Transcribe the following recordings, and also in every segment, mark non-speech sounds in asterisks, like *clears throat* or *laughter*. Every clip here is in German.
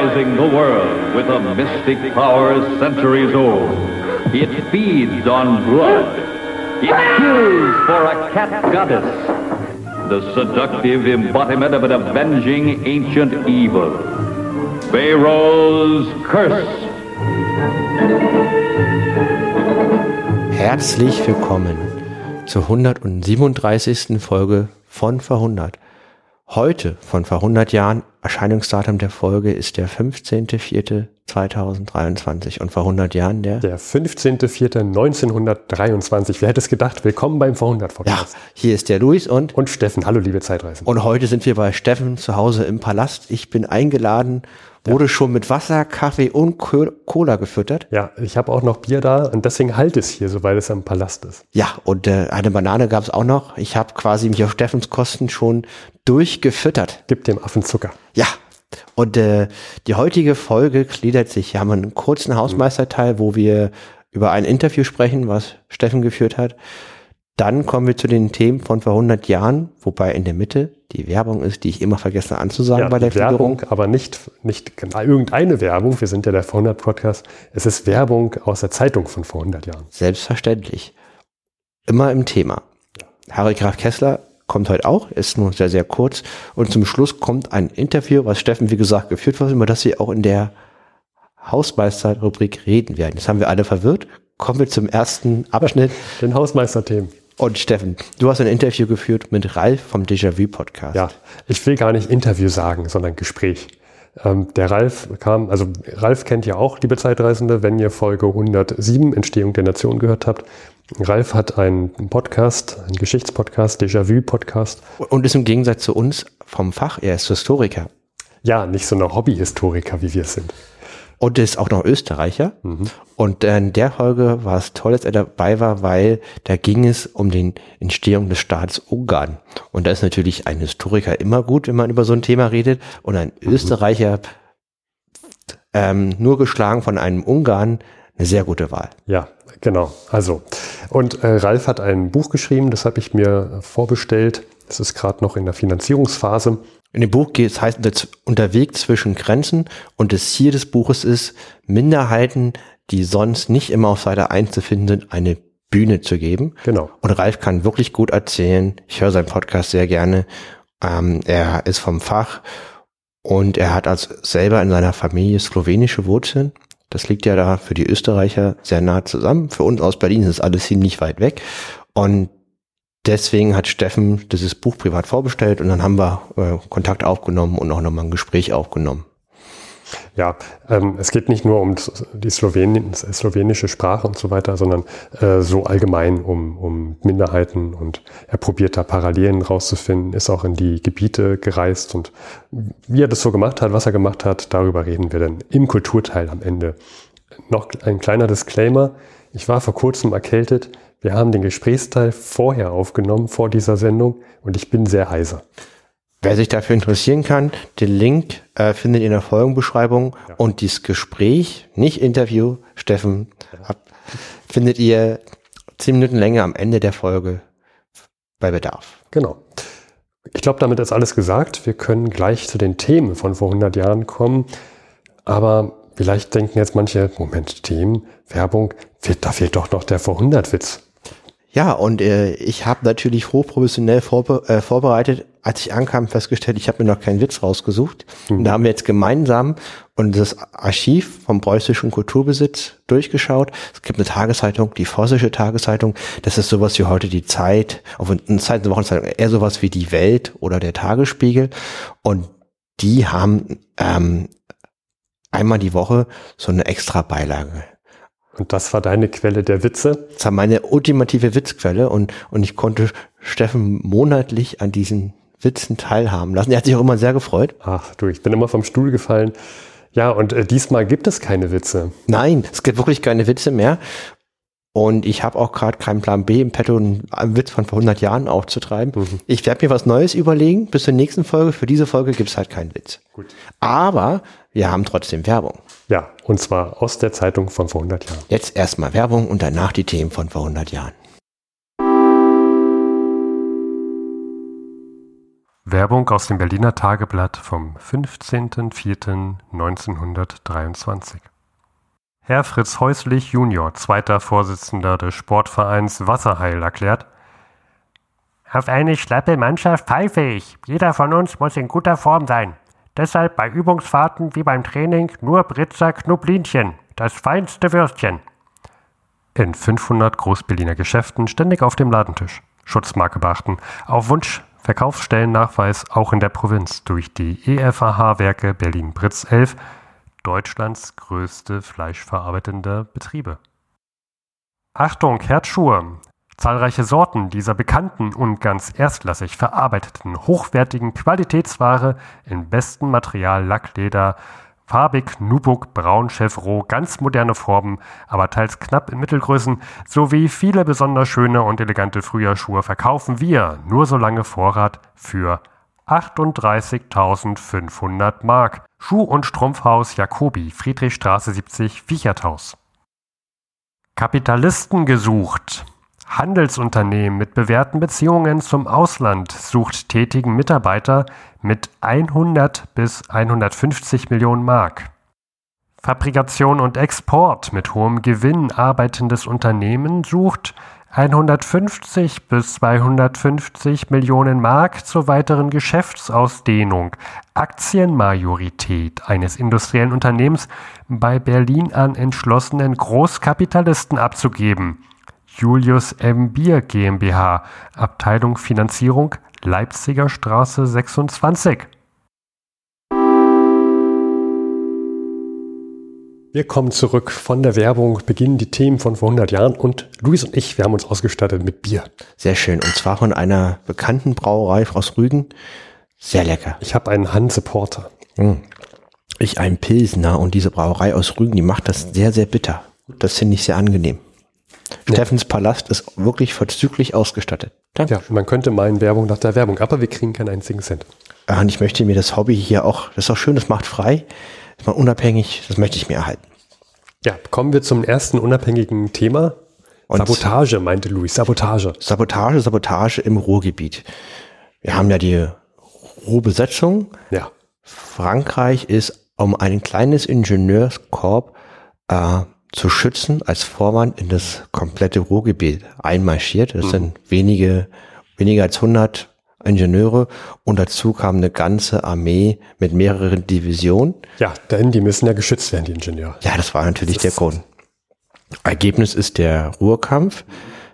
terrorizing the world with a mystic power centuries old. It feeds on blood. It kills for a cat goddess. The seductive embodiment of an avenging ancient evil. Pharaoh's Curse. Herzlich willkommen zur 137. Folge von Verhundert. Heute, von vor 100 Jahren, Erscheinungsdatum der Folge ist der 15.04.2023 und vor 100 Jahren der... Der 15.04.1923. Wer hätte es gedacht? Willkommen beim Verhundert Podcast. Ja, hier ist der Luis und... Und Steffen. Hallo, liebe Zeitreisen. Und heute sind wir bei Steffen zu Hause im Palast. Ich bin eingeladen Wurde schon mit Wasser, Kaffee und Cola gefüttert. Ja, ich habe auch noch Bier da und deswegen halt es hier, so weil es am Palast ist. Ja, und äh, eine Banane gab es auch noch. Ich habe quasi mich auf Steffens Kosten schon durchgefüttert. Gib dem Affen Zucker. Ja, und äh, die heutige Folge gliedert sich. Wir haben einen kurzen Hausmeisterteil, wo wir über ein Interview sprechen, was Steffen geführt hat. Dann kommen wir zu den Themen von vor 100 Jahren, wobei in der Mitte die Werbung ist, die ich immer vergesse anzusagen ja, bei der Werbung, Figurung. aber nicht, nicht irgendeine Werbung. Wir sind ja der vor 100 Podcast. Es ist Werbung aus der Zeitung von vor 100 Jahren. Selbstverständlich. Immer im Thema. Harry Graf Kessler kommt heute auch, ist nur sehr, sehr kurz. Und zum Schluss kommt ein Interview, was Steffen, wie gesagt, geführt wird, über das wir auch in der Hausmeister-Rubrik reden werden. Jetzt haben wir alle verwirrt. Kommen wir zum ersten Abschnitt. *laughs* Den Hausmeister-Themen. Und Steffen, du hast ein Interview geführt mit Ralf vom Déjà-vu Podcast. Ja, ich will gar nicht Interview sagen, sondern Gespräch. Ähm, der Ralf kam, also Ralf kennt ja auch, liebe Zeitreisende, wenn ihr Folge 107 Entstehung der Nation gehört habt. Ralf hat einen Podcast, einen Geschichtspodcast, Déjà-vu-Podcast. Und ist im Gegensatz zu uns vom Fach, er ist Historiker. Ja, nicht so ein Hobbyhistoriker, wie wir es sind. Und ist auch noch Österreicher. Mhm. Und in der Folge war es toll, dass er dabei war, weil da ging es um den Entstehung des Staates Ungarn. Und da ist natürlich ein Historiker immer gut, wenn man über so ein Thema redet. Und ein mhm. Österreicher ähm, nur geschlagen von einem Ungarn, eine sehr gute Wahl. Ja, genau. Also, und äh, Ralf hat ein Buch geschrieben, das habe ich mir vorbestellt. Es ist gerade noch in der Finanzierungsphase. In dem Buch geht es heißt unterwegs zwischen Grenzen und das Ziel des Buches ist, Minderheiten, die sonst nicht immer auf Seite 1 zu finden sind, eine Bühne zu geben. Genau. Und Ralf kann wirklich gut erzählen. Ich höre seinen Podcast sehr gerne. Ähm, er ist vom Fach und er hat als selber in seiner Familie slowenische Wurzeln. Das liegt ja da für die Österreicher sehr nah zusammen. Für uns aus Berlin ist es alles ziemlich weit weg. Und deswegen hat Steffen dieses Buch privat vorbestellt und dann haben wir äh, Kontakt aufgenommen und auch nochmal ein Gespräch aufgenommen. Ja, ähm, es geht nicht nur um die Slowen slowenische Sprache und so weiter, sondern äh, so allgemein um, um Minderheiten und er probiert da Parallelen rauszufinden, ist auch in die Gebiete gereist und wie er das so gemacht hat, was er gemacht hat, darüber reden wir dann im Kulturteil am Ende. Noch ein kleiner Disclaimer. Ich war vor kurzem erkältet. Wir haben den Gesprächsteil vorher aufgenommen, vor dieser Sendung, und ich bin sehr heiser. Wer sich dafür interessieren kann, den Link äh, findet ihr in der Folgenbeschreibung ja. und dieses Gespräch, nicht Interview, Steffen, ja. findet ihr zehn Minuten länger am Ende der Folge bei Bedarf. Genau. Ich glaube, damit ist alles gesagt. Wir können gleich zu den Themen von vor 100 Jahren kommen. Aber vielleicht denken jetzt manche, Moment, Themen, Werbung, da fehlt doch noch der vor 100 Witz. Ja, und äh, ich habe natürlich hochprofessionell vorbe äh, vorbereitet, als ich ankam, festgestellt, ich habe mir noch keinen Witz rausgesucht. Mhm. Und da haben wir jetzt gemeinsam und das Archiv vom preußischen Kulturbesitz durchgeschaut. Es gibt eine Tageszeitung, die Vossische Tageszeitung. Das ist sowas wie heute die Zeit, auf eine Zeit, eine Wochenzeitung, eher sowas wie die Welt oder der Tagesspiegel. Und die haben ähm, einmal die Woche so eine extra Beilage und das war deine Quelle der Witze? Das war meine ultimative Witzquelle und, und ich konnte Steffen monatlich an diesen Witzen teilhaben lassen. Er hat sich auch immer sehr gefreut. Ach du, ich bin immer vom Stuhl gefallen. Ja, und äh, diesmal gibt es keine Witze. Nein, es gibt wirklich keine Witze mehr. Und ich habe auch gerade keinen Plan B im Petto, einen Witz von vor 100 Jahren aufzutreiben. Mhm. Ich werde mir was Neues überlegen bis zur nächsten Folge. Für diese Folge gibt es halt keinen Witz. Gut. Aber wir haben trotzdem Werbung. Ja, und zwar aus der Zeitung von vor 100 Jahren. Jetzt erstmal Werbung und danach die Themen von vor 100 Jahren. Werbung aus dem Berliner Tageblatt vom 15.04.1923. Herr Fritz Häuslich Junior, zweiter Vorsitzender des Sportvereins Wasserheil, erklärt, auf eine schlappe Mannschaft pfeife ich. Jeder von uns muss in guter Form sein. Deshalb bei Übungsfahrten wie beim Training nur Britzer Knublinchen, das feinste Würstchen. In 500 Großberliner Geschäften ständig auf dem Ladentisch. Schutzmarke beachten. Auf Wunsch Verkaufsstellennachweis auch in der Provinz durch die EFAH-Werke Berlin-Britz 11, Deutschlands größte fleischverarbeitende Betriebe. Achtung, Herzschuhe! Zahlreiche Sorten dieser bekannten und ganz erstklassig verarbeiteten hochwertigen Qualitätsware in bestem Material Lackleder, farbig Nubuk, Braun, Chevrolet, ganz moderne Formen, aber teils knapp in Mittelgrößen, sowie viele besonders schöne und elegante Frühjahrschuhe verkaufen wir nur so lange Vorrat für 38.500 Mark. Schuh- und Strumpfhaus Jacobi, Friedrichstraße 70, Wicherthaus. Kapitalisten gesucht. Handelsunternehmen mit bewährten Beziehungen zum Ausland sucht tätigen Mitarbeiter mit 100 bis 150 Millionen Mark. Fabrikation und Export mit hohem Gewinn arbeitendes Unternehmen sucht 150 bis 250 Millionen Mark zur weiteren Geschäftsausdehnung, Aktienmajorität eines industriellen Unternehmens bei Berlin an entschlossenen Großkapitalisten abzugeben Julius M. Bier GmbH, Abteilung Finanzierung, Leipziger Straße 26. Wir kommen zurück von der Werbung, beginnen die Themen von vor 100 Jahren und Luis und ich, wir haben uns ausgestattet mit Bier. Sehr schön. Und zwar von einer bekannten Brauerei aus Rügen. Sehr lecker. Ich habe einen Hanse Porter. Hm. Ich einen Pilsner und diese Brauerei aus Rügen, die macht das sehr, sehr bitter. Das finde ich sehr angenehm. Ja. Steffens Palast ist wirklich vorzüglich ausgestattet. Danke. Ja, man könnte meinen Werbung nach der Werbung, aber wir kriegen keinen einzigen Cent. und ich möchte mir das Hobby hier auch, das ist auch schön, das macht frei, ist mal unabhängig, das möchte ich mir erhalten. Ja, kommen wir zum ersten unabhängigen Thema. Und Sabotage, meinte Luis, Sabotage. Sabotage, Sabotage im Ruhrgebiet. Wir haben ja die Ruhrbesetzung. Ja. Frankreich ist um ein kleines Ingenieurskorps äh, zu schützen als Vorwand in das komplette Ruhrgebiet einmarschiert. Das mhm. sind wenige, weniger als 100 Ingenieure und dazu kam eine ganze Armee mit mehreren Divisionen. Ja, denn die müssen ja geschützt werden, die Ingenieure. Ja, das war natürlich das der Grund. Ergebnis ist der Ruhrkampf.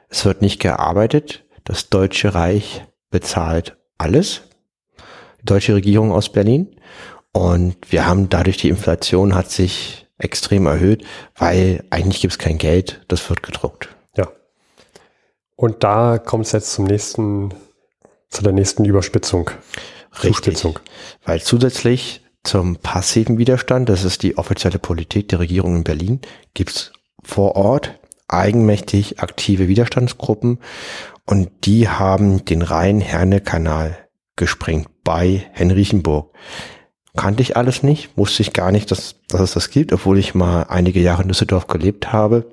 Es wird nicht gearbeitet. Das Deutsche Reich bezahlt alles. Die deutsche Regierung aus Berlin. Und wir haben dadurch die Inflation hat sich extrem erhöht, weil eigentlich gibt es kein Geld, das wird gedruckt. Ja. Und da kommt es jetzt zum nächsten, zu der nächsten Überspitzung. Richtig. Zuspitzung. Weil zusätzlich zum passiven Widerstand, das ist die offizielle Politik der Regierung in Berlin, gibt es vor Ort eigenmächtig aktive Widerstandsgruppen und die haben den Rhein-Herne-Kanal gesprengt bei Henrichenburg kannte ich alles nicht, wusste ich gar nicht, dass, dass es das gibt, obwohl ich mal einige Jahre in Düsseldorf gelebt habe.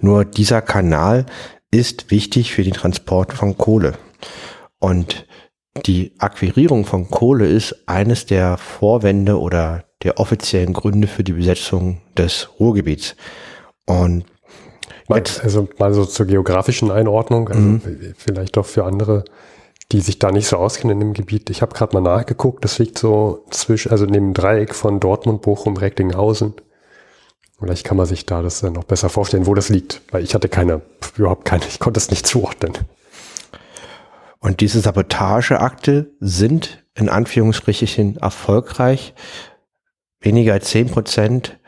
Nur dieser Kanal ist wichtig für den Transport von Kohle. Und die Akquirierung von Kohle ist eines der Vorwände oder der offiziellen Gründe für die Besetzung des Ruhrgebiets. Und also mal so zur geografischen Einordnung, also mhm. vielleicht doch für andere die sich da nicht so auskennen in dem Gebiet. Ich habe gerade mal nachgeguckt, das liegt so zwischen, also neben dem Dreieck von Dortmund, Bochum, Recklinghausen. Vielleicht kann man sich da das noch besser vorstellen, wo das liegt, weil ich hatte keine, überhaupt keine, ich konnte es nicht zuordnen. Und diese Sabotageakte sind in Anführungsstrichen erfolgreich. Weniger als zehn Prozent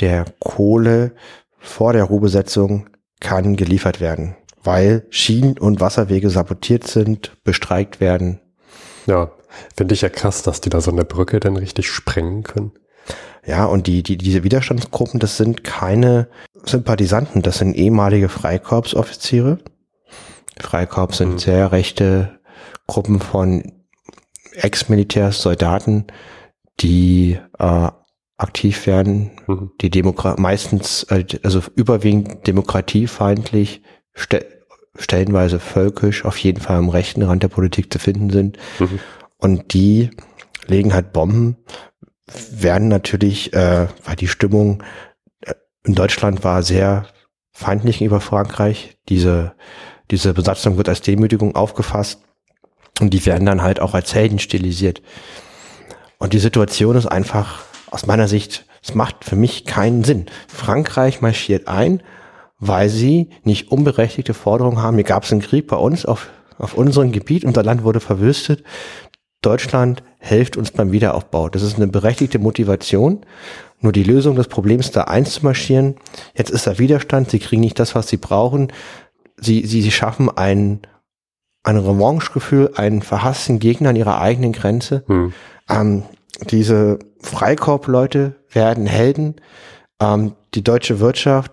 der Kohle vor der Ruhebesetzung kann geliefert werden weil Schienen- und Wasserwege sabotiert sind, bestreikt werden. Ja, finde ich ja krass, dass die da so eine Brücke dann richtig sprengen können. Ja, und die, die, diese Widerstandsgruppen, das sind keine Sympathisanten, das sind ehemalige Freikorpsoffiziere. Freikorps sind mhm. sehr rechte Gruppen von Ex-Militärs, Soldaten, die äh, aktiv werden, mhm. die Demokra meistens, äh, also überwiegend demokratiefeindlich stellenweise völkisch, auf jeden Fall am rechten Rand der Politik zu finden sind. Mhm. Und die legen halt Bomben, werden natürlich, äh, weil die Stimmung äh, in Deutschland war sehr feindlich gegenüber Frankreich. Diese, diese Besatzung wird als Demütigung aufgefasst und die werden dann halt auch als Helden stilisiert. Und die Situation ist einfach aus meiner Sicht, es macht für mich keinen Sinn. Frankreich marschiert ein, weil sie nicht unberechtigte Forderungen haben. Hier gab es einen Krieg bei uns auf, auf unserem Gebiet, unser Land wurde verwüstet. Deutschland hilft uns beim Wiederaufbau. Das ist eine berechtigte Motivation. Nur die Lösung des Problems, da einzumarschieren, jetzt ist da Widerstand, sie kriegen nicht das, was sie brauchen. Sie, sie, sie schaffen ein, ein Revanchegefühl, einen verhassten Gegner an ihrer eigenen Grenze. Hm. Ähm, diese Freikorb-Leute werden Helden. Ähm, die deutsche Wirtschaft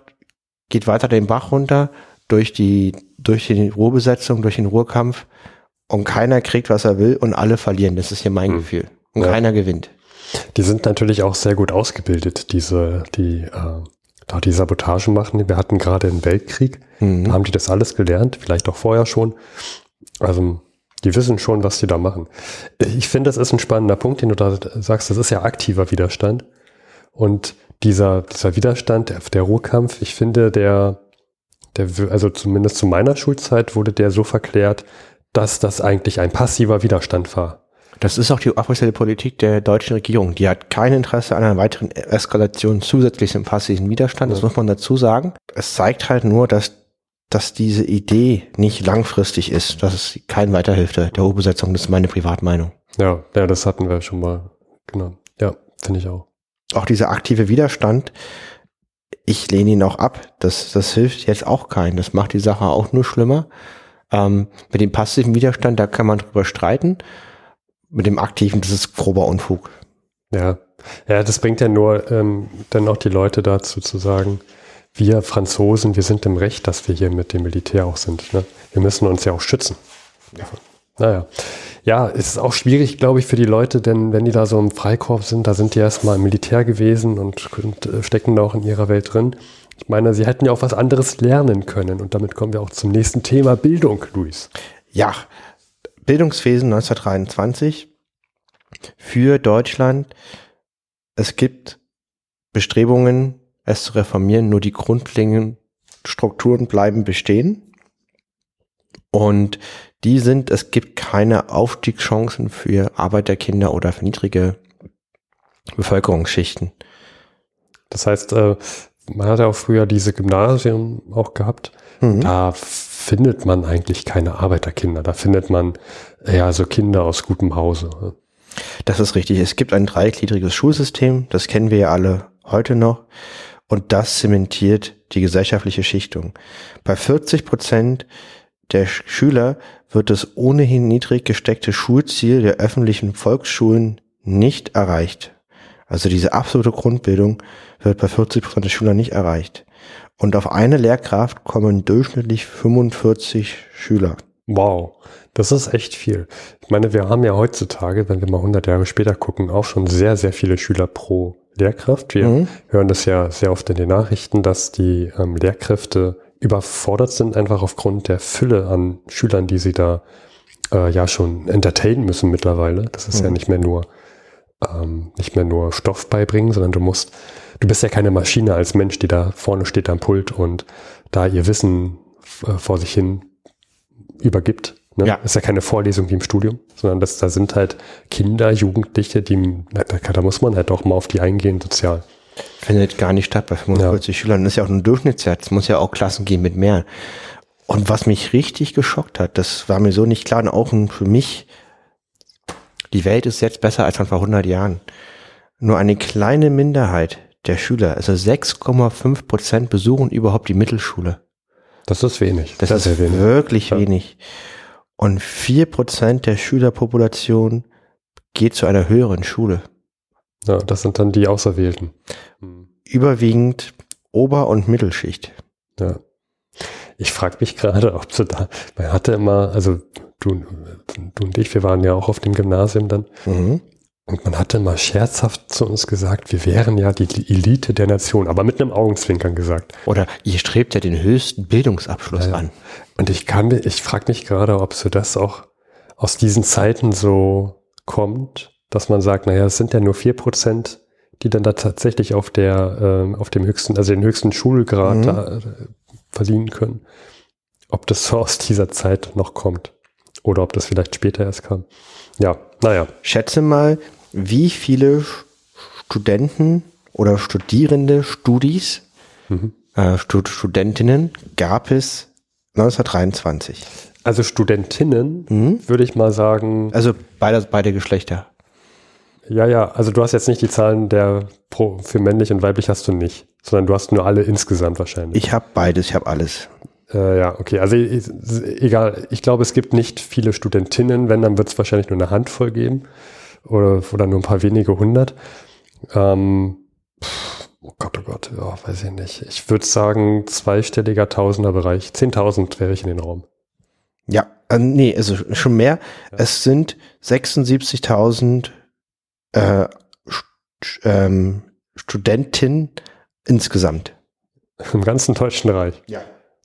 geht weiter den Bach runter durch die, durch die Ruhrbesetzung, durch den Ruhrkampf und keiner kriegt, was er will und alle verlieren. Das ist hier mein hm. Gefühl. Und ja. keiner gewinnt. Die sind natürlich auch sehr gut ausgebildet, diese, die äh, da die Sabotage machen. Wir hatten gerade einen Weltkrieg, mhm. da haben die das alles gelernt, vielleicht auch vorher schon. Also die wissen schon, was die da machen. Ich finde, das ist ein spannender Punkt, den du da sagst. Das ist ja aktiver Widerstand. Und dieser, dieser Widerstand, der, der Ruhrkampf, ich finde, der, der, also zumindest zu meiner Schulzeit wurde der so verklärt, dass das eigentlich ein passiver Widerstand war. Das ist auch die offizielle Politik der deutschen Regierung. Die hat kein Interesse an einer weiteren Eskalation zusätzlich zum passiven Widerstand. Das muss man dazu sagen. Es zeigt halt nur, dass, dass diese Idee nicht langfristig ist, dass es kein weiterhilft der Hochbesetzung. Das ist meine Privatmeinung. Ja, ja, das hatten wir schon mal. Genau. Ja, finde ich auch. Auch dieser aktive Widerstand, ich lehne ihn auch ab. Das, das hilft jetzt auch keinen. Das macht die Sache auch nur schlimmer. Ähm, mit dem passiven Widerstand, da kann man drüber streiten. Mit dem aktiven, das ist grober Unfug. Ja, ja, das bringt ja nur ähm, dann auch die Leute dazu zu sagen, wir Franzosen, wir sind im Recht, dass wir hier mit dem Militär auch sind. Ne? Wir müssen uns ja auch schützen. Ja. Naja. Ja, es ist auch schwierig, glaube ich, für die Leute, denn wenn die da so im Freikorps sind, da sind die erstmal im Militär gewesen und, und äh, stecken da auch in ihrer Welt drin. Ich meine, sie hätten ja auch was anderes lernen können. Und damit kommen wir auch zum nächsten Thema Bildung, Luis. Ja, Bildungswesen 1923 für Deutschland. Es gibt Bestrebungen, es zu reformieren, nur die grundlegenden Strukturen bleiben bestehen. Und die sind, es gibt keine Aufstiegschancen für Arbeiterkinder oder für niedrige Bevölkerungsschichten. Das heißt, äh, man hat ja auch früher diese Gymnasien auch gehabt. Mhm. Da findet man eigentlich keine Arbeiterkinder. Da findet man eher so Kinder aus gutem Hause. Das ist richtig. Es gibt ein dreigliedriges Schulsystem. Das kennen wir ja alle heute noch. Und das zementiert die gesellschaftliche Schichtung. Bei 40 Prozent der Schüler wird das ohnehin niedrig gesteckte Schulziel der öffentlichen Volksschulen nicht erreicht. Also diese absolute Grundbildung wird bei 40 Prozent der Schüler nicht erreicht. Und auf eine Lehrkraft kommen durchschnittlich 45 Schüler. Wow, das ist echt viel. Ich meine, wir haben ja heutzutage, wenn wir mal 100 Jahre später gucken, auch schon sehr, sehr viele Schüler pro Lehrkraft. Wir mhm. hören das ja sehr oft in den Nachrichten, dass die ähm, Lehrkräfte überfordert sind, einfach aufgrund der Fülle an Schülern, die sie da äh, ja schon entertainen müssen mittlerweile. Das ist mhm. ja nicht mehr nur ähm, nicht mehr nur Stoff beibringen, sondern du musst, du bist ja keine Maschine als Mensch, die da vorne steht am Pult und da ihr Wissen äh, vor sich hin übergibt. Ne? Ja. Das ist ja keine Vorlesung wie im Studium, sondern das, da sind halt Kinder, Jugendliche, die, da, da muss man halt auch mal auf die eingehen, sozial. Findet gar nicht statt bei 45 ja. Schülern. Das ist ja auch ein Durchschnittswert. Es muss ja auch Klassen geben mit mehr. Und was mich richtig geschockt hat, das war mir so nicht klar und auch für mich die Welt ist jetzt besser als vor 100 Jahren. Nur eine kleine Minderheit der Schüler, also 6,5 Prozent besuchen überhaupt die Mittelschule. Das ist wenig. Das, das ist wenig. wirklich ja. wenig. Und vier Prozent der Schülerpopulation geht zu einer höheren Schule. Ja, das sind dann die Auserwählten. Überwiegend Ober- und Mittelschicht. Ja. Ich frage mich gerade, *laughs* ob du da, man hatte immer, also du, du und ich, wir waren ja auch auf dem Gymnasium dann. Mhm. Und man hatte mal scherzhaft zu uns gesagt, wir wären ja die Elite der Nation, aber mit einem Augenzwinkern gesagt. Oder ihr strebt ja den höchsten Bildungsabschluss Ja, ja. an. Und ich kann, ich frage mich gerade, ob so das auch aus diesen Zeiten so kommt, dass man sagt, naja, es sind ja nur vier Prozent, die dann da tatsächlich auf der, ähm, auf dem höchsten, also den höchsten Schulgrad Mhm. da, äh, verdienen können. Ob das *laughs* so aus dieser Zeit noch kommt. Oder ob das vielleicht später erst kam. Ja, naja. Schätze mal, wie viele Studenten oder Studierende, Studis, Mhm. äh, Stud Studentinnen gab es 1923. Also Studentinnen Mhm. würde ich mal sagen, Also beide, beide Geschlechter. Ja, ja, also du hast jetzt nicht die Zahlen der pro, für männlich und weiblich hast du nicht, sondern du hast nur alle insgesamt wahrscheinlich. Ich habe beides, ich habe alles. Äh, ja, okay. Also egal. Ich glaube, es gibt nicht viele Studentinnen. Wenn, dann wird es wahrscheinlich nur eine Handvoll geben. Oder, oder nur ein paar wenige hundert. Ähm, oh Gott, oh Gott, ja, weiß ich nicht. Ich würde sagen, zweistelliger Tausenderbereich. 10.000 wäre ich in den Raum. Ja, äh, nee, also schon mehr. Es sind 76.000 äh, St ähm, Studentinnen insgesamt. Im ganzen Deutschen Reich. Ja.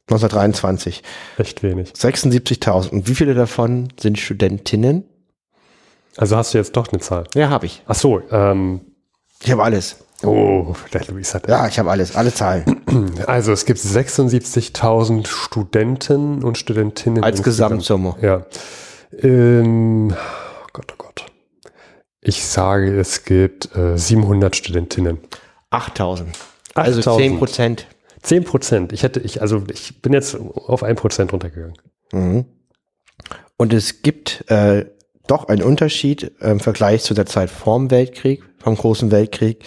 1923. Echt wenig. 76.000. Und wie viele davon sind Studentinnen? Also hast du jetzt doch eine Zahl. Ja, habe ich. Ach so, ähm, Ich habe alles. oh, der Luis hat Ja, ich habe alles. Alle Zahlen. Also es gibt 76.000 Studenten und Studentinnen. Als. Gesamtsumme. Ja. Ähm, oh Gott, oh Gott. Ich sage, es gibt äh, 700 Studentinnen. 8.000. Also 8.000. 10 Prozent. 10 Prozent. Ich hätte, ich, also ich bin jetzt auf 1 Prozent runtergegangen. Mhm. Und es gibt äh, doch einen Unterschied äh, im Vergleich zu der Zeit vorm Weltkrieg, vom Großen Weltkrieg.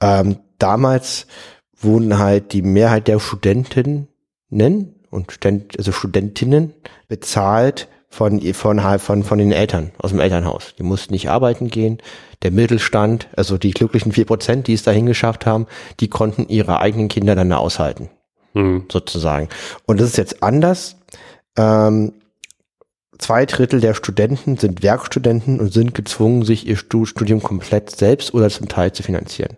Ähm, damals wurden halt die Mehrheit der Studentinnen und Student, also Studentinnen bezahlt von, von, von, von den Eltern aus dem Elternhaus. Die mussten nicht arbeiten gehen. Der Mittelstand, also die glücklichen vier Prozent, die es dahin geschafft haben, die konnten ihre eigenen Kinder dann da aushalten Hm. sozusagen. Und das ist jetzt anders. Ähm, zwei Drittel der Studenten sind Werkstudenten und sind gezwungen, sich ihr Stu- Studium komplett selbst oder zum Teil zu finanzieren.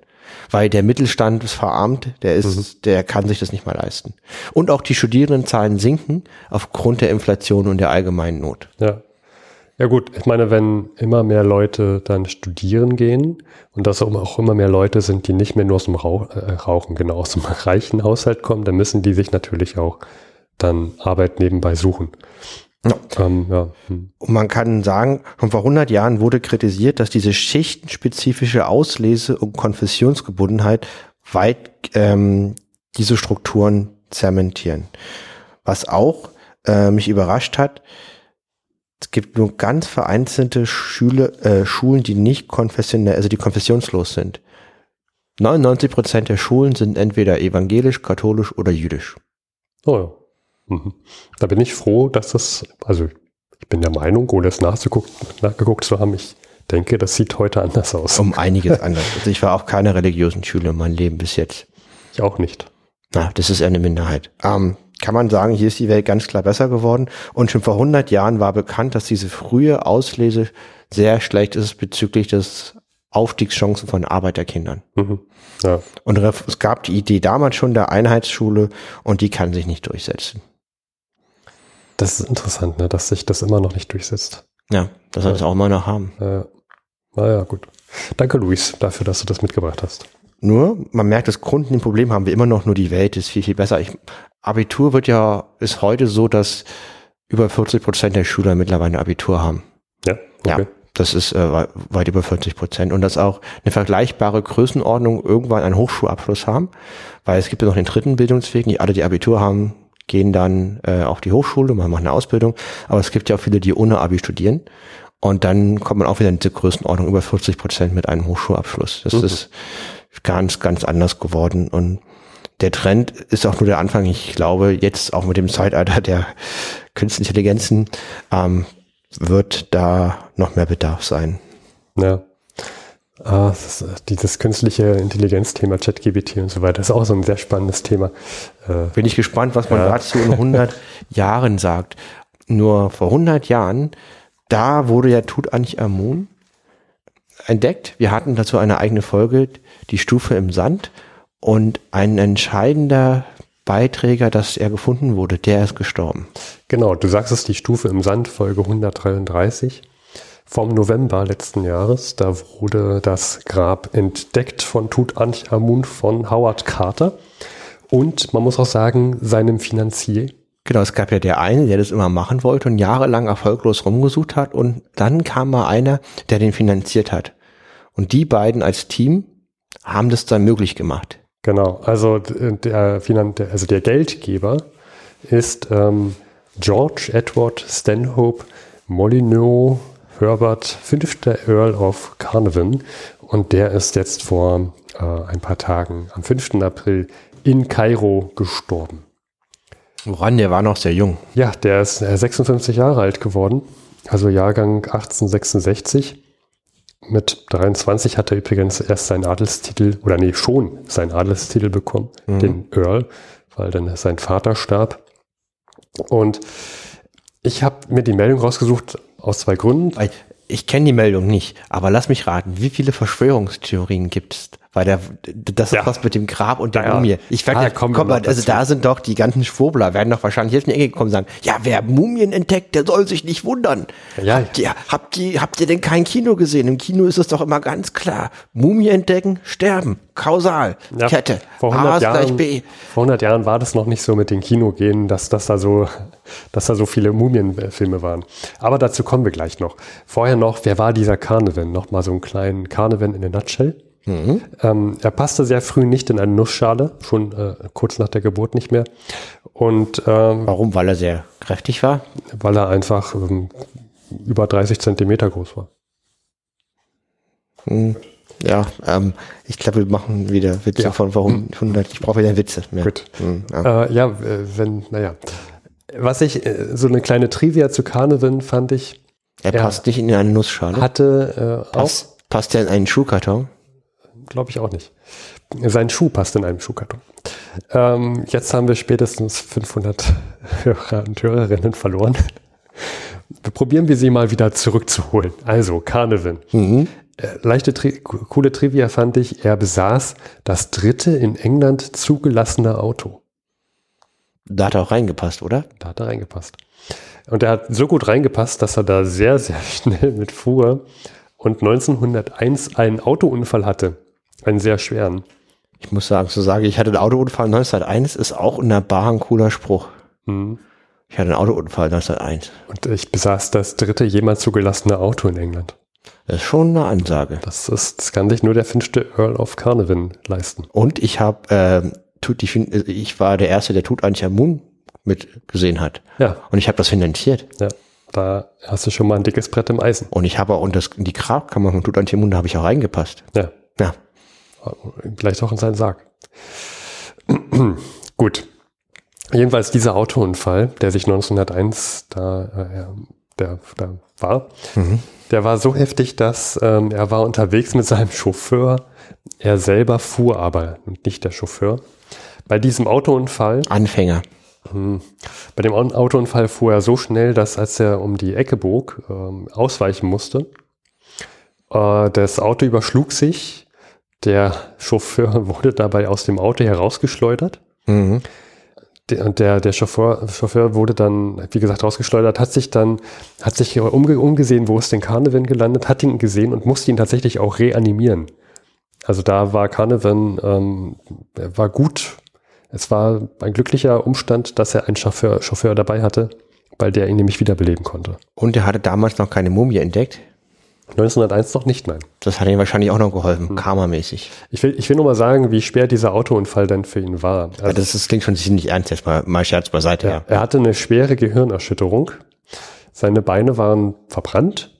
Weil der Mittelstand ist verarmt, der ist, der kann sich das nicht mal leisten. Und auch die Studierendenzahlen sinken aufgrund der Inflation und der allgemeinen Not. Ja. Ja gut, ich meine, wenn immer mehr Leute dann studieren gehen und das auch immer mehr Leute sind, die nicht mehr nur aus dem Rauch, äh, Rauchen, genau aus dem *laughs* reichen Haushalt kommen, dann müssen die sich natürlich auch dann Arbeit nebenbei suchen. Ja. Ähm, ja. Hm. Und man kann sagen, schon vor 100 Jahren wurde kritisiert, dass diese schichtenspezifische Auslese und Konfessionsgebundenheit weit ähm, diese Strukturen zementieren. Was auch äh, mich überrascht hat, es gibt nur ganz vereinzelte Schule, äh, Schulen, die nicht konfessionell, also die konfessionslos sind. 99 Prozent der Schulen sind entweder evangelisch, katholisch oder jüdisch. Oh ja. Mhm. Da bin ich froh, dass das, also ich bin der Meinung, ohne es nachzugucken, nachgeguckt zu haben, ich denke, das sieht heute anders aus. Um einiges anders. Also ich war auf keiner religiösen Schule in meinem Leben bis jetzt. Ich auch nicht. Na, das ist eher eine Minderheit. Ähm, kann man sagen, hier ist die Welt ganz klar besser geworden. Und schon vor 100 Jahren war bekannt, dass diese frühe Auslese sehr schlecht ist bezüglich des Aufstiegschancen von Arbeiterkindern. Mhm. Ja. Und es gab die Idee damals schon der Einheitsschule und die kann sich nicht durchsetzen. Das ist interessant, ne, dass sich das immer noch nicht durchsetzt. Ja, das soll es auch mal noch haben. Ja. Naja, gut. Danke, Luis, dafür, dass du das mitgebracht hast. Nur, man merkt, das Grundproblem haben wir immer noch, nur die Welt ist viel, viel besser. Ich, Abitur wird ja, ist heute so, dass über 40 Prozent der Schüler mittlerweile ein Abitur haben. Ja, okay. Ja, das ist äh, wei- weit über 40 Prozent. Und dass auch eine vergleichbare Größenordnung irgendwann einen Hochschulabschluss haben, weil es gibt ja noch den dritten Bildungsweg, nicht alle, die Abitur haben, gehen dann äh, auf die Hochschule, man macht eine Ausbildung, aber es gibt ja auch viele, die ohne Abi studieren. Und dann kommt man auch wieder in diese Größenordnung über 40 Prozent mit einem Hochschulabschluss. Das Mhm. ist ganz, ganz anders geworden. Und der Trend ist auch nur der Anfang. Ich glaube, jetzt auch mit dem Zeitalter der künstlichen Intelligenzen ähm, wird da noch mehr Bedarf sein. Ja. Ah, das ist, äh, dieses künstliche Intelligenzthema, ChatGPT und so weiter, ist auch so ein sehr spannendes Thema. Äh, Bin ich gespannt, was man Ja. dazu in 100 *laughs* Jahren sagt. Nur vor 100 Jahren, da wurde ja Tutanchamun entdeckt. Wir hatten dazu eine eigene Folge, die Stufe im Sand. Und ein entscheidender Beiträger, dass er gefunden wurde, der ist gestorben. Genau, du sagst es, die Stufe im Sand, Folge 133 vom November letzten Jahres. Da wurde das Grab entdeckt von Tutanchamun von Howard Carter und man muss auch sagen, seinem Finanzier. Genau, es gab ja der eine, der das immer machen wollte und jahrelang erfolglos rumgesucht hat und dann kam mal einer, der den finanziert hat. Und die beiden als Team haben das dann möglich gemacht. Genau, also der, also der Geldgeber ist ähm, George Edward Stanhope Molyneux Herbert, fünfter Earl of Carnarvon. Und der ist jetzt vor äh, ein paar Tagen, am 5. April, in Kairo gestorben. Woran? Der war noch sehr jung. Ja, der ist 56 äh, Jahre alt geworden. Also Jahrgang 1866. Mit 23 hat er übrigens erst seinen Adelstitel, oder nee, schon seinen Adelstitel bekommen, mhm. den Earl, weil dann sein Vater starb. Und ich habe mir die Meldung rausgesucht aus zwei Gründen. Ich kenne die Meldung nicht, aber lass mich raten, wie viele Verschwörungstheorien gibt es? Weil der, das ja. ist was mit dem Grab und der ja, Mumie. Ich werde ah, ja, komm, komm, also da sind doch die ganzen Schwurbler, werden doch wahrscheinlich jetzt in die Ecke gekommen und sagen, ja, wer Mumien entdeckt, der soll sich nicht wundern. Ja. Habt, ihr, habt, ihr, habt ihr denn kein Kino gesehen? Im Kino ist es doch immer ganz klar. Mumie entdecken, sterben. Kausal. Ja, Kette. Vor 100, Jahren, vor 100 Jahren war das noch nicht so mit den Kinogenen, dass, dass, da so, dass da so viele Mumienfilme waren. Aber dazu kommen wir gleich noch. Vorher noch, wer war dieser Karnevan? Nochmal so einen kleinen Karnevan in a nutshell. Mhm. Ähm, er passte sehr früh nicht in eine Nussschale, schon äh, kurz nach der Geburt nicht mehr. Und ähm, warum? Weil er sehr kräftig war? Weil er einfach ähm, über 30 Zentimeter groß war. Mhm. Ja, ähm, ich glaube, wir machen wieder Witze ja. von warum 100. Ich brauche wieder Witze. Mehr. Gut. Mhm, ja. Äh, ja, wenn, naja. Was ich, äh, so eine kleine Trivia zu Karneval fand ich. Er, er passt nicht in eine Nussschale. Hatte äh, Pass, auch. Passt er in einen Schuhkarton? Glaube ich auch nicht. Sein Schuh passt in einem Schuhkarton. Ähm, jetzt haben wir spätestens 500 Hörer und Hörerinnen verloren. Wir probieren wir sie mal wieder zurückzuholen. Also, Carnival. Mhm. Äh, leichte, tri coole Trivia fand ich, er besaß das dritte in England zugelassene Auto. Da hat er auch reingepasst, oder? Da hat er reingepasst. Und er hat so gut reingepasst, dass er da sehr, sehr *laughs* schnell mit fuhr und 1901 einen Autounfall hatte. Einen sehr schweren. Ich muss sagen, so sage ich hatte einen Autounfall 1901, ist auch in der Bar ein cooler Spruch. Mhm. Ich hatte einen Autounfall 1901. Und ich besaß das dritte jemals zugelassene Auto in England. Das ist schon eine Ansage. Das, ist, das kann sich nur der fünfte Earl of Carnarvon leisten. Und ich habe, äh, tut, ich, ich war der Erste, der Tutanchamun mit gesehen hat. Ja. Und ich habe das finanziert. Ja. Da hast du schon mal ein dickes Brett im Eisen. Und ich habe auch, und das, in die Grabkammer von Tutanchamun, da habe ich auch reingepasst. Ja. Vielleicht auch in seinen Sarg. *clears throat* Gut. Jedenfalls dieser Autounfall, der sich 1901 da, äh, der, da war, mhm. der war so heftig, dass ähm, er war unterwegs mit seinem Chauffeur. Er selber fuhr aber und nicht der Chauffeur. Bei diesem Autounfall. Anfänger. Mh, bei dem Autounfall fuhr er so schnell, dass als er um die Ecke bog, ähm, ausweichen musste. Äh, das Auto überschlug sich der Chauffeur *laughs* wurde dabei aus dem Auto herausgeschleudert. Mhm. Der, der, der Chauffeur, Chauffeur wurde dann, wie gesagt, rausgeschleudert, hat sich dann, hat sich umge umgesehen, wo ist denn Carnivan gelandet, hat ihn gesehen und musste ihn tatsächlich auch reanimieren. Also da war Carnivan, ähm, war gut. Es war ein glücklicher Umstand, dass er einen Chauffeur, Chauffeur dabei hatte, weil der ihn nämlich wiederbeleben konnte. Und er hatte damals noch keine Mumie entdeckt? 1901 noch nicht, nein. Das hat ihm wahrscheinlich auch noch geholfen, hm. karmamäßig. Ich will, ich will nur mal sagen, wie schwer dieser Autounfall denn für ihn war. Also, ja, das, das klingt schon ziemlich ernst, jetzt mal, mal Scherz beiseite. Ja, ja. Er hatte eine schwere Gehirnerschütterung. Seine Beine waren verbrannt.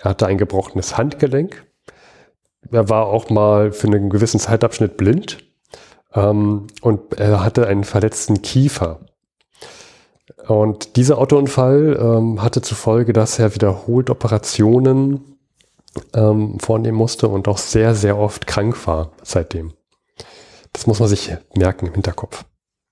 Er hatte ein gebrochenes Handgelenk. Er war auch mal für einen gewissen Zeitabschnitt blind. Ähm, und er hatte einen verletzten Kiefer. Und dieser Autounfall ähm, hatte zur Folge, dass er wiederholt Operationen ähm, vornehmen musste und auch sehr, sehr oft krank war seitdem. Das muss man sich merken im Hinterkopf.